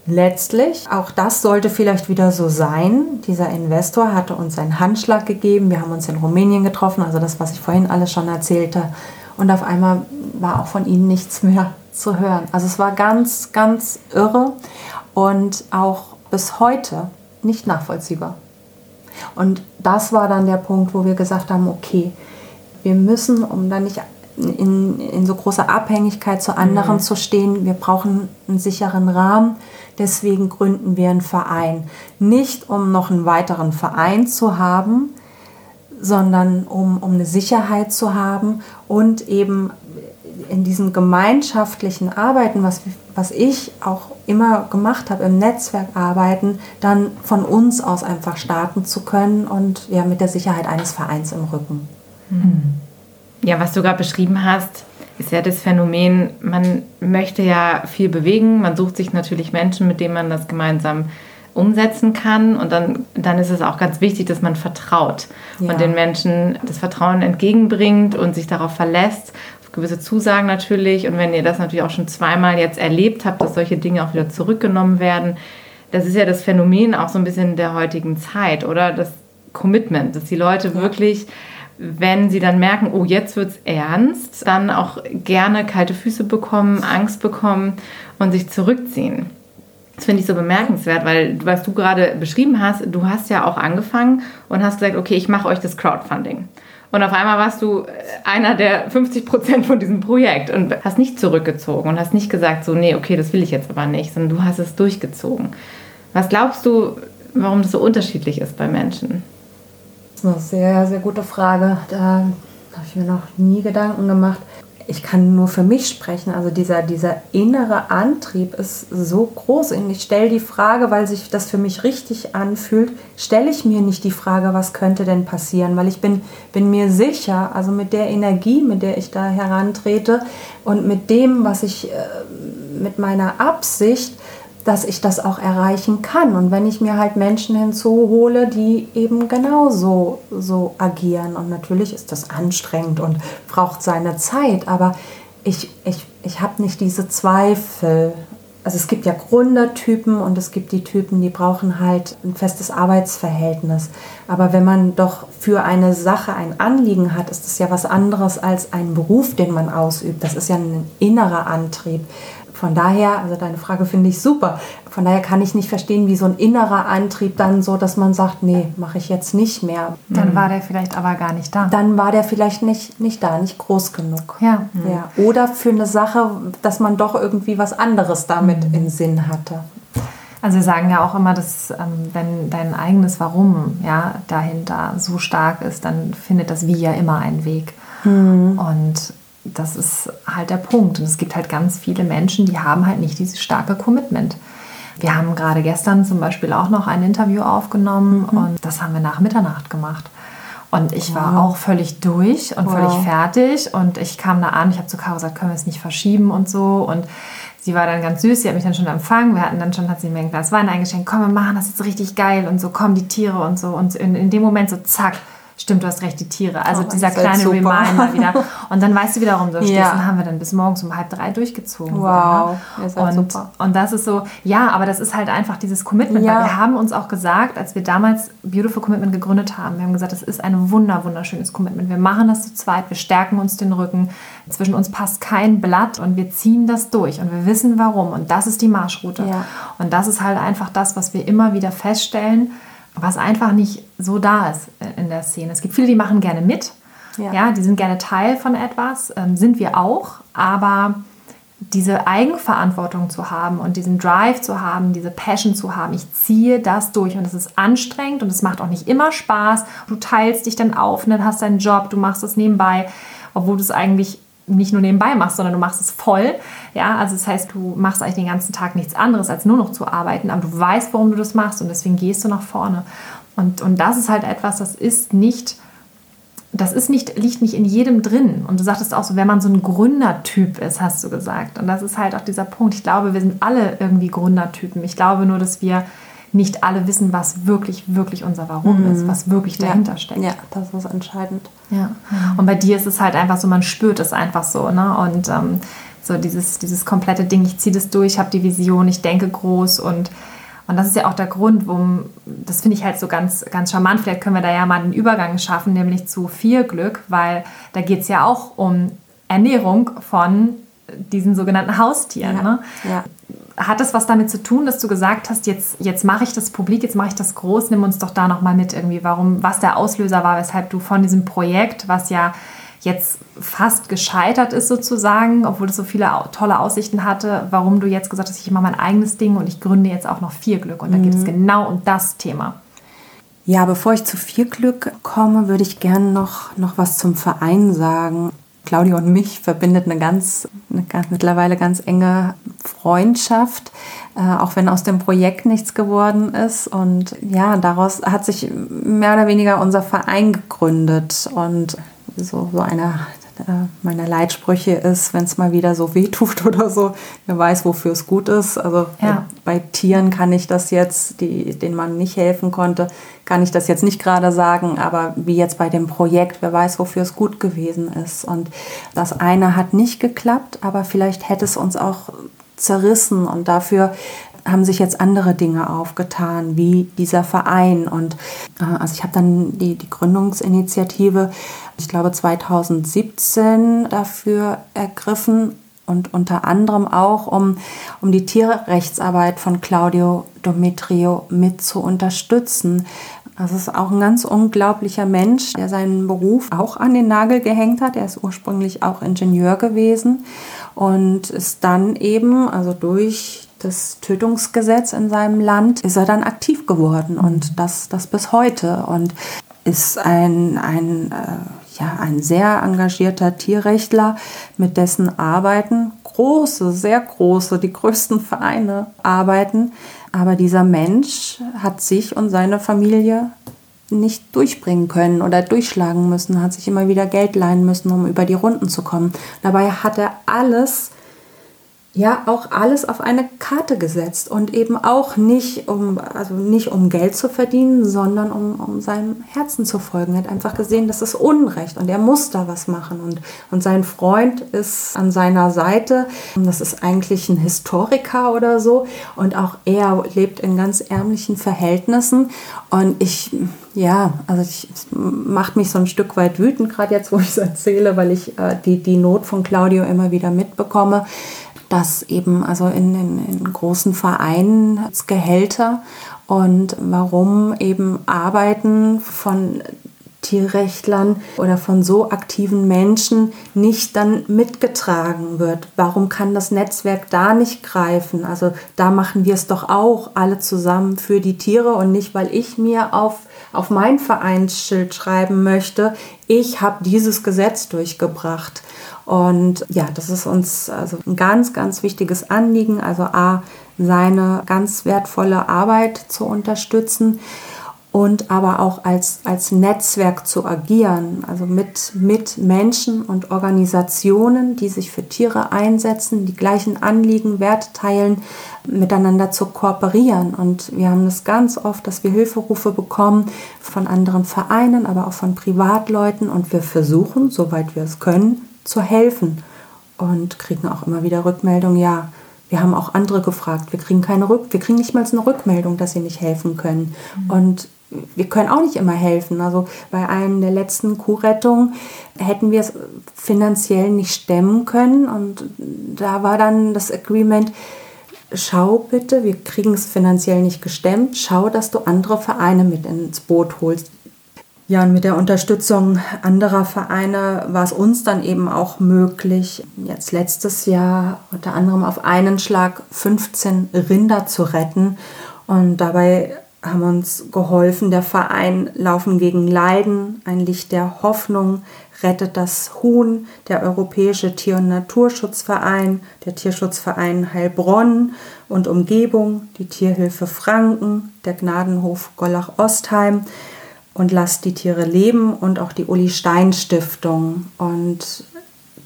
Letztlich, auch das sollte vielleicht wieder so sein. Dieser Investor hatte uns einen Handschlag gegeben. Wir haben uns in Rumänien getroffen, also das, was ich vorhin alles schon erzählte. Und auf einmal war auch von ihm nichts mehr zu hören. Also es war ganz, ganz irre und auch bis heute nicht nachvollziehbar. Und das war dann der Punkt, wo wir gesagt haben, okay, wir müssen, um dann nicht in, in so großer Abhängigkeit zu anderen zu stehen, wir brauchen einen sicheren Rahmen. Deswegen gründen wir einen Verein. Nicht um noch einen weiteren Verein zu haben, sondern um, um eine Sicherheit zu haben und eben in diesem gemeinschaftlichen Arbeiten, was, was ich auch immer gemacht habe, im Netzwerk arbeiten, dann von uns aus einfach starten zu können und ja mit der Sicherheit eines Vereins im Rücken. Ja, was du gerade beschrieben hast, ist ja das Phänomen, man möchte ja viel bewegen, man sucht sich natürlich Menschen, mit denen man das gemeinsam umsetzen kann. Und dann, dann ist es auch ganz wichtig, dass man vertraut ja. und den Menschen das Vertrauen entgegenbringt und sich darauf verlässt, gewisse Zusagen natürlich. Und wenn ihr das natürlich auch schon zweimal jetzt erlebt habt, dass solche Dinge auch wieder zurückgenommen werden, das ist ja das Phänomen auch so ein bisschen der heutigen Zeit, oder? Das Commitment, dass die Leute wirklich wenn sie dann merken, oh, jetzt wird es ernst, dann auch gerne kalte Füße bekommen, Angst bekommen und sich zurückziehen. Das finde ich so bemerkenswert, weil was du gerade beschrieben hast, du hast ja auch angefangen und hast gesagt, okay, ich mache euch das Crowdfunding. Und auf einmal warst du äh, einer der 50 Prozent von diesem Projekt und hast nicht zurückgezogen und hast nicht gesagt, so, nee, okay, das will ich jetzt aber nicht, sondern du hast es durchgezogen. Was glaubst du, warum das so unterschiedlich ist bei Menschen? Das ist eine sehr, sehr gute Frage. Da habe ich mir noch nie Gedanken gemacht ich kann nur für mich sprechen. Also dieser, dieser innere Antrieb ist so groß. Und ich stelle die Frage, weil sich das für mich richtig anfühlt, stelle ich mir nicht die Frage, was könnte denn passieren? Weil ich bin, bin mir sicher, also mit der Energie, mit der ich da herantrete und mit dem, was ich, äh, mit meiner Absicht, dass ich das auch erreichen kann. Und wenn ich mir halt Menschen hinzuhole, die eben genauso so agieren. Und natürlich ist das anstrengend und braucht seine Zeit, aber ich, ich, ich habe nicht diese Zweifel. Also es gibt ja Gründertypen und es gibt die Typen, die brauchen halt ein festes Arbeitsverhältnis. Aber wenn man doch für eine Sache ein Anliegen hat, ist das ja was anderes als ein Beruf, den man ausübt. Das ist ja ein innerer Antrieb. Von daher, also deine Frage finde ich super. Von daher kann ich nicht verstehen, wie so ein innerer Antrieb dann so, dass man sagt, nee, mache ich jetzt nicht mehr. Dann mhm. war der vielleicht aber gar nicht da. Dann war der vielleicht nicht, nicht da, nicht groß genug. Ja. Mhm. ja. Oder für eine Sache, dass man doch irgendwie was anderes damit mhm. im Sinn hatte. Also wir sagen ja auch immer, dass ähm, wenn dein eigenes Warum ja dahinter so stark ist, dann findet das Wie ja immer einen Weg. Mhm. Und das ist halt der Punkt. Und es gibt halt ganz viele Menschen, die haben halt nicht dieses starke Commitment. Wir haben gerade gestern zum Beispiel auch noch ein Interview aufgenommen mhm. und das haben wir nach Mitternacht gemacht. Und ich war wow. auch völlig durch und wow. völlig fertig. Und ich kam da an, ich habe zu Caro gesagt, können wir es nicht verschieben und so. Und sie war dann ganz süß, sie hat mich dann schon empfangen. Wir hatten dann schon, hat sie mir ein Glas Wein eingeschenkt, komm, wir machen das jetzt richtig geil und so, kommen die Tiere und so. Und in, in dem Moment so, zack, Stimmt, du hast recht, die Tiere. Also oh, dieser kleine Reminder wieder. Und dann weißt du wiederum, so stehst. Und haben wir dann bis morgens um halb drei durchgezogen. Wow, und, super. und das ist so, ja, aber das ist halt einfach dieses Commitment. Ja. Weil wir haben uns auch gesagt, als wir damals Beautiful Commitment gegründet haben, wir haben gesagt, das ist ein wunder, wunderschönes Commitment. Wir machen das zu zweit, wir stärken uns den Rücken. Zwischen uns passt kein Blatt und wir ziehen das durch und wir wissen warum. Und das ist die Marschroute. Ja. Und das ist halt einfach das, was wir immer wieder feststellen was einfach nicht so da ist in der Szene. Es gibt viele, die machen gerne mit, ja, ja die sind gerne Teil von etwas, ähm, sind wir auch, aber diese Eigenverantwortung zu haben und diesen Drive zu haben, diese Passion zu haben, ich ziehe das durch und es ist anstrengend und es macht auch nicht immer Spaß. Du teilst dich dann auf und dann hast deinen Job, du machst es nebenbei, obwohl du es eigentlich nicht nur nebenbei machst, sondern du machst es voll. Ja, also das heißt, du machst eigentlich den ganzen Tag nichts anderes, als nur noch zu arbeiten, aber du weißt, warum du das machst und deswegen gehst du nach vorne. Und, und das ist halt etwas, das ist nicht, das ist nicht, liegt nicht in jedem drin. Und du sagtest auch so, wenn man so ein Gründertyp ist, hast du gesagt. Und das ist halt auch dieser Punkt. Ich glaube, wir sind alle irgendwie Gründertypen. Ich glaube nur, dass wir nicht alle wissen, was wirklich, wirklich unser Warum mhm. ist, was wirklich dahinter ja. steckt. Ja, das ist entscheidend. Ja. Und bei dir ist es halt einfach so, man spürt es einfach so. Ne? Und ähm, so dieses, dieses komplette Ding, ich ziehe das durch, ich habe die Vision, ich denke groß und und das ist ja auch der Grund, warum, das finde ich halt so ganz, ganz charmant. Vielleicht können wir da ja mal einen Übergang schaffen, nämlich zu viel Glück, weil da geht es ja auch um Ernährung von diesen sogenannten Haustieren. Ja, ne? ja. Hat das was damit zu tun, dass du gesagt hast, jetzt, jetzt mache ich das publik, jetzt mache ich das groß, nimm uns doch da nochmal mit irgendwie, warum, was der Auslöser war, weshalb du von diesem Projekt, was ja jetzt fast gescheitert ist sozusagen, obwohl es so viele tolle Aussichten hatte, warum du jetzt gesagt hast, ich mache mein eigenes Ding und ich gründe jetzt auch noch Vier Glück. Und da geht es mhm. genau um das Thema. Ja, bevor ich zu Vier Glück komme, würde ich gerne noch, noch was zum Verein sagen. Claudia und mich verbindet eine ganz, eine ganz mittlerweile ganz enge Freundschaft, äh, auch wenn aus dem Projekt nichts geworden ist. Und ja, daraus hat sich mehr oder weniger unser Verein gegründet und so, so eine meiner Leitsprüche ist, wenn es mal wieder so weh tut oder so, wer weiß, wofür es gut ist. Also ja. bei Tieren kann ich das jetzt, die, denen man nicht helfen konnte, kann ich das jetzt nicht gerade sagen, aber wie jetzt bei dem Projekt, wer weiß, wofür es gut gewesen ist. Und das eine hat nicht geklappt, aber vielleicht hätte es uns auch zerrissen und dafür haben sich jetzt andere Dinge aufgetan, wie dieser Verein. Und äh, also ich habe dann die, die Gründungsinitiative, ich glaube 2017 dafür ergriffen und unter anderem auch, um, um die Tierrechtsarbeit von Claudio Dometrio mit zu unterstützen. Das ist auch ein ganz unglaublicher Mensch, der seinen Beruf auch an den Nagel gehängt hat. Er ist ursprünglich auch Ingenieur gewesen und ist dann eben, also durch das Tötungsgesetz in seinem Land, ist er dann aktiv geworden und das, das bis heute und ist ein, ein, äh, ja, ein sehr engagierter Tierrechtler, mit dessen Arbeiten große, sehr große, die größten Vereine arbeiten. Aber dieser Mensch hat sich und seine Familie nicht durchbringen können oder durchschlagen müssen, hat sich immer wieder Geld leihen müssen, um über die Runden zu kommen. Dabei hat er alles ja auch alles auf eine Karte gesetzt und eben auch nicht um, also nicht um Geld zu verdienen, sondern um, um seinem Herzen zu folgen. Er hat einfach gesehen, das ist Unrecht und er muss da was machen. Und, und sein Freund ist an seiner Seite. Das ist eigentlich ein Historiker oder so. Und auch er lebt in ganz ärmlichen Verhältnissen. Und ich, ja, also ich, macht mich so ein Stück weit wütend, gerade jetzt, wo ich es erzähle, weil ich äh, die, die Not von Claudio immer wieder mitbekomme dass eben also in, in, in großen Vereinen Gehälter und warum eben Arbeiten von Tierrechtlern oder von so aktiven Menschen nicht dann mitgetragen wird. Warum kann das Netzwerk da nicht greifen? Also da machen wir es doch auch alle zusammen für die Tiere und nicht, weil ich mir auf, auf mein Vereinsschild schreiben möchte, ich habe dieses Gesetz durchgebracht. Und ja, das ist uns also ein ganz, ganz wichtiges Anliegen. Also A, seine ganz wertvolle Arbeit zu unterstützen und aber auch als, als Netzwerk zu agieren, also mit, mit Menschen und Organisationen, die sich für Tiere einsetzen, die gleichen Anliegen, Werte teilen, miteinander zu kooperieren. Und wir haben das ganz oft, dass wir Hilferufe bekommen von anderen Vereinen, aber auch von Privatleuten und wir versuchen, soweit wir es können, zu helfen und kriegen auch immer wieder Rückmeldung, ja, wir haben auch andere gefragt, wir kriegen keine Rück, wir kriegen nicht mal eine Rückmeldung, dass sie nicht helfen können. Mhm. Und wir können auch nicht immer helfen. Also bei einem der letzten Kuhrettungen hätten wir es finanziell nicht stemmen können und da war dann das Agreement, schau bitte, wir kriegen es finanziell nicht gestemmt, schau, dass du andere Vereine mit ins Boot holst. Ja, und mit der Unterstützung anderer Vereine war es uns dann eben auch möglich, jetzt letztes Jahr unter anderem auf einen Schlag 15 Rinder zu retten. Und dabei haben uns geholfen, der Verein Laufen gegen Leiden, ein Licht der Hoffnung, rettet das Huhn, der Europäische Tier- und Naturschutzverein, der Tierschutzverein Heilbronn und Umgebung, die Tierhilfe Franken, der Gnadenhof Gollach-Ostheim und Lasst die Tiere leben und auch die Uli Stein Stiftung. Und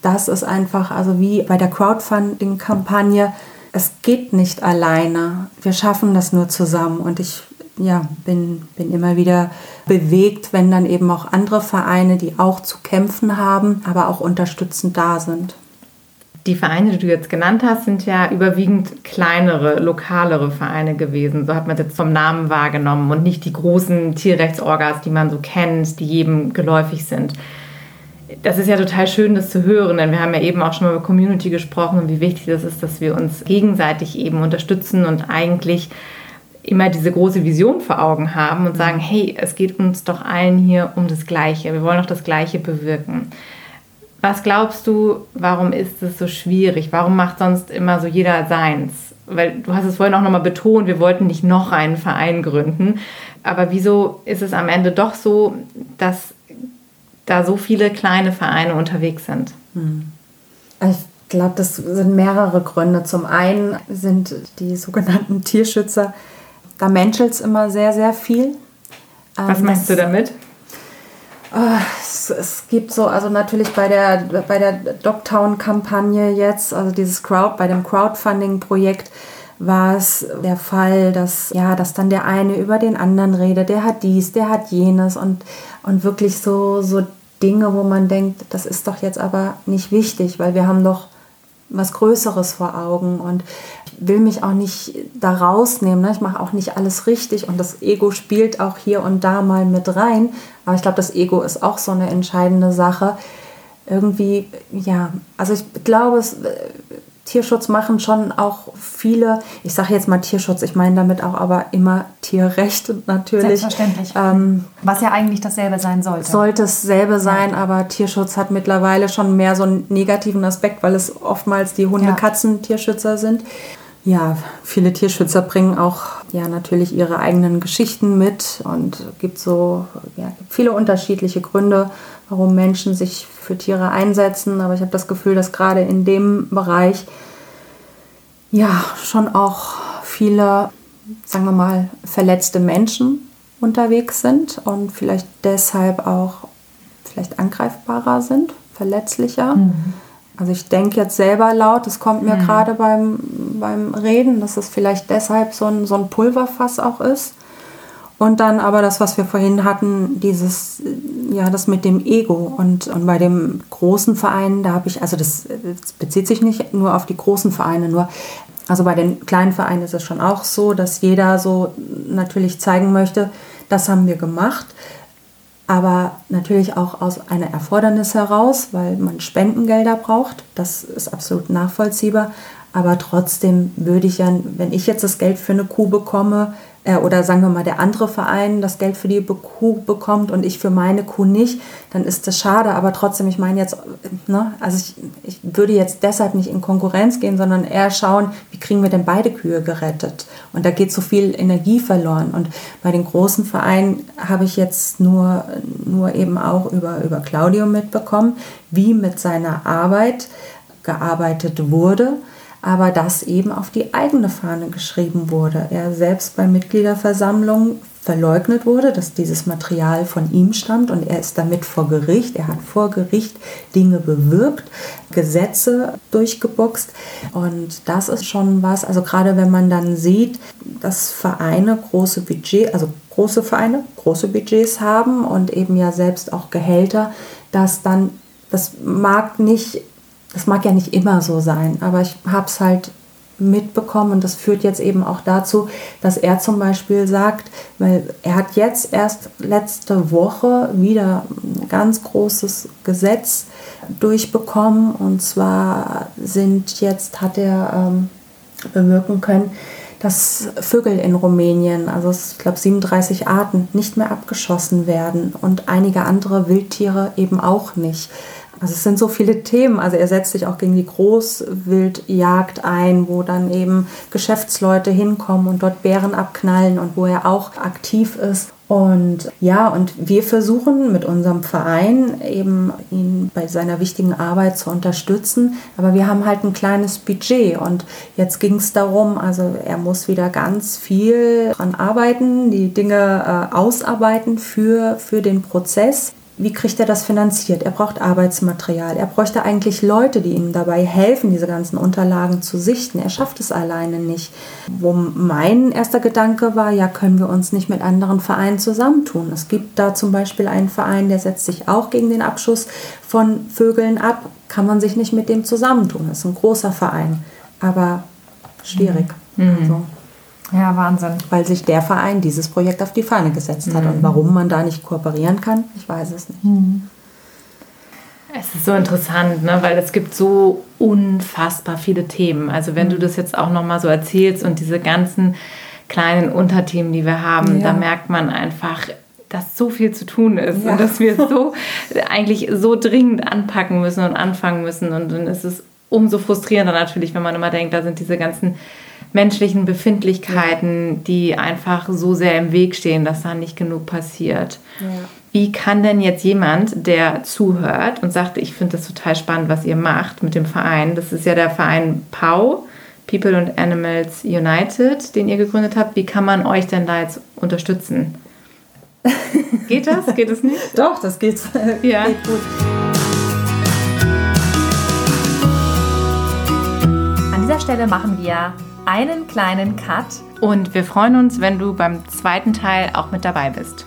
das ist einfach, also wie bei der Crowdfunding-Kampagne, es geht nicht alleine. Wir schaffen das nur zusammen. Und ich ja, bin, bin immer wieder bewegt, wenn dann eben auch andere Vereine, die auch zu kämpfen haben, aber auch unterstützend da sind. Die Vereine, die du jetzt genannt hast, sind ja überwiegend kleinere, lokalere Vereine gewesen. So hat man es jetzt vom Namen wahrgenommen und nicht die großen Tierrechtsorgas, die man so kennt, die jedem geläufig sind. Das ist ja total schön, das zu hören, denn wir haben ja eben auch schon mal über Community gesprochen und wie wichtig das ist, dass wir uns gegenseitig eben unterstützen und eigentlich immer diese große Vision vor Augen haben und sagen, hey, es geht uns doch allen hier um das Gleiche. Wir wollen doch das Gleiche bewirken. Was glaubst du, warum ist es so schwierig? Warum macht sonst immer so jeder seins? Weil du hast es vorhin auch nochmal betont, wir wollten nicht noch einen Verein gründen. Aber wieso ist es am Ende doch so, dass da so viele kleine Vereine unterwegs sind? Hm. Ich glaube, das sind mehrere Gründe. Zum einen sind die sogenannten Tierschützer, da menschelt es immer sehr, sehr viel. Was ähm, meinst du damit? Ah, es, es, gibt so, also natürlich bei der, bei der Dogtown-Kampagne jetzt, also dieses Crowd, bei dem Crowdfunding-Projekt, war es der Fall, dass, ja, dass dann der eine über den anderen redet, der hat dies, der hat jenes und, und wirklich so, so Dinge, wo man denkt, das ist doch jetzt aber nicht wichtig, weil wir haben doch was Größeres vor Augen und will mich auch nicht da rausnehmen. Ne? Ich mache auch nicht alles richtig und das Ego spielt auch hier und da mal mit rein. Aber ich glaube, das Ego ist auch so eine entscheidende Sache. Irgendwie, ja, also ich glaube, es, Tierschutz machen schon auch viele, ich sage jetzt mal Tierschutz, ich meine damit auch aber immer Tierrecht natürlich. Selbstverständlich. Ähm, Was ja eigentlich dasselbe sein sollte. Sollte es selbe sein, ja. aber Tierschutz hat mittlerweile schon mehr so einen negativen Aspekt, weil es oftmals die Hunde-Katzen-Tierschützer sind. Ja, viele Tierschützer bringen auch ja natürlich ihre eigenen Geschichten mit und gibt so ja, viele unterschiedliche Gründe, warum Menschen sich für Tiere einsetzen. Aber ich habe das Gefühl, dass gerade in dem Bereich ja schon auch viele, sagen wir mal, verletzte Menschen unterwegs sind und vielleicht deshalb auch vielleicht angreifbarer sind, verletzlicher. Mhm. Also ich denke jetzt selber laut, das kommt mir mhm. gerade beim, beim Reden, dass es vielleicht deshalb so ein, so ein Pulverfass auch ist. Und dann aber das, was wir vorhin hatten, dieses, ja, das mit dem Ego. Und, und bei dem großen Verein, da habe ich, also das, das, bezieht sich nicht nur auf die großen Vereine, nur, also bei den kleinen Vereinen ist es schon auch so, dass jeder so natürlich zeigen möchte, das haben wir gemacht. Aber natürlich auch aus einer Erfordernis heraus, weil man Spendengelder braucht. Das ist absolut nachvollziehbar. Aber trotzdem würde ich ja, wenn ich jetzt das Geld für eine Kuh bekomme, äh, oder sagen wir mal der andere Verein das Geld für die Kuh bekommt und ich für meine Kuh nicht, dann ist das schade. Aber trotzdem, ich meine jetzt, ne, also ich, ich würde jetzt deshalb nicht in Konkurrenz gehen, sondern eher schauen, wie kriegen wir denn beide Kühe gerettet? Und da geht so viel Energie verloren. Und bei den großen Vereinen habe ich jetzt nur, nur eben auch über, über Claudio mitbekommen, wie mit seiner Arbeit gearbeitet wurde aber das eben auf die eigene Fahne geschrieben wurde. Er selbst bei Mitgliederversammlungen verleugnet wurde, dass dieses Material von ihm stammt und er ist damit vor Gericht. Er hat vor Gericht Dinge bewirkt, Gesetze durchgeboxt und das ist schon was, also gerade wenn man dann sieht, dass Vereine große Budget, also große Vereine große Budgets haben und eben ja selbst auch Gehälter, dass dann das mag nicht das mag ja nicht immer so sein, aber ich habe es halt mitbekommen und das führt jetzt eben auch dazu, dass er zum Beispiel sagt, weil er hat jetzt erst letzte Woche wieder ein ganz großes Gesetz durchbekommen und zwar sind jetzt, hat er ähm, bewirken können, dass Vögel in Rumänien, also ich glaube 37 Arten, nicht mehr abgeschossen werden und einige andere Wildtiere eben auch nicht. Also es sind so viele Themen. Also er setzt sich auch gegen die Großwildjagd ein, wo dann eben Geschäftsleute hinkommen und dort Bären abknallen und wo er auch aktiv ist. Und ja, und wir versuchen mit unserem Verein eben ihn bei seiner wichtigen Arbeit zu unterstützen. Aber wir haben halt ein kleines Budget und jetzt ging es darum, also er muss wieder ganz viel dran arbeiten, die Dinge äh, ausarbeiten für, für den Prozess wie kriegt er das finanziert? Er braucht Arbeitsmaterial. Er bräuchte eigentlich Leute, die ihm dabei helfen, diese ganzen Unterlagen zu sichten. Er schafft es alleine nicht. Wo mein erster Gedanke war, ja, können wir uns nicht mit anderen Vereinen zusammentun? Es gibt da zum Beispiel einen Verein, der setzt sich auch gegen den Abschuss von Vögeln ab. Kann man sich nicht mit dem zusammentun? Das ist ein großer Verein, aber schwierig. Mhm. Also. Ja, Wahnsinn. Weil sich der Verein dieses Projekt auf die Fahne gesetzt hat. Mhm. Und warum man da nicht kooperieren kann, ich weiß es nicht. Mhm. Es ist so interessant, ne? weil es gibt so unfassbar viele Themen. Also wenn mhm. du das jetzt auch nochmal so erzählst und diese ganzen kleinen Unterthemen, die wir haben, ja. da merkt man einfach, dass so viel zu tun ist ja. und dass wir so eigentlich so dringend anpacken müssen und anfangen müssen. Und dann ist es umso frustrierender natürlich, wenn man immer denkt, da sind diese ganzen menschlichen Befindlichkeiten, die einfach so sehr im Weg stehen, dass da nicht genug passiert. Ja. Wie kann denn jetzt jemand, der zuhört und sagt, ich finde das total spannend, was ihr macht mit dem Verein, das ist ja der Verein PAU, People and Animals United, den ihr gegründet habt, wie kann man euch denn da jetzt unterstützen? Geht das? Geht es nicht? Doch, das geht, Ja. geht gut. An dieser Stelle machen wir einen kleinen Cut. Und wir freuen uns, wenn du beim zweiten Teil auch mit dabei bist.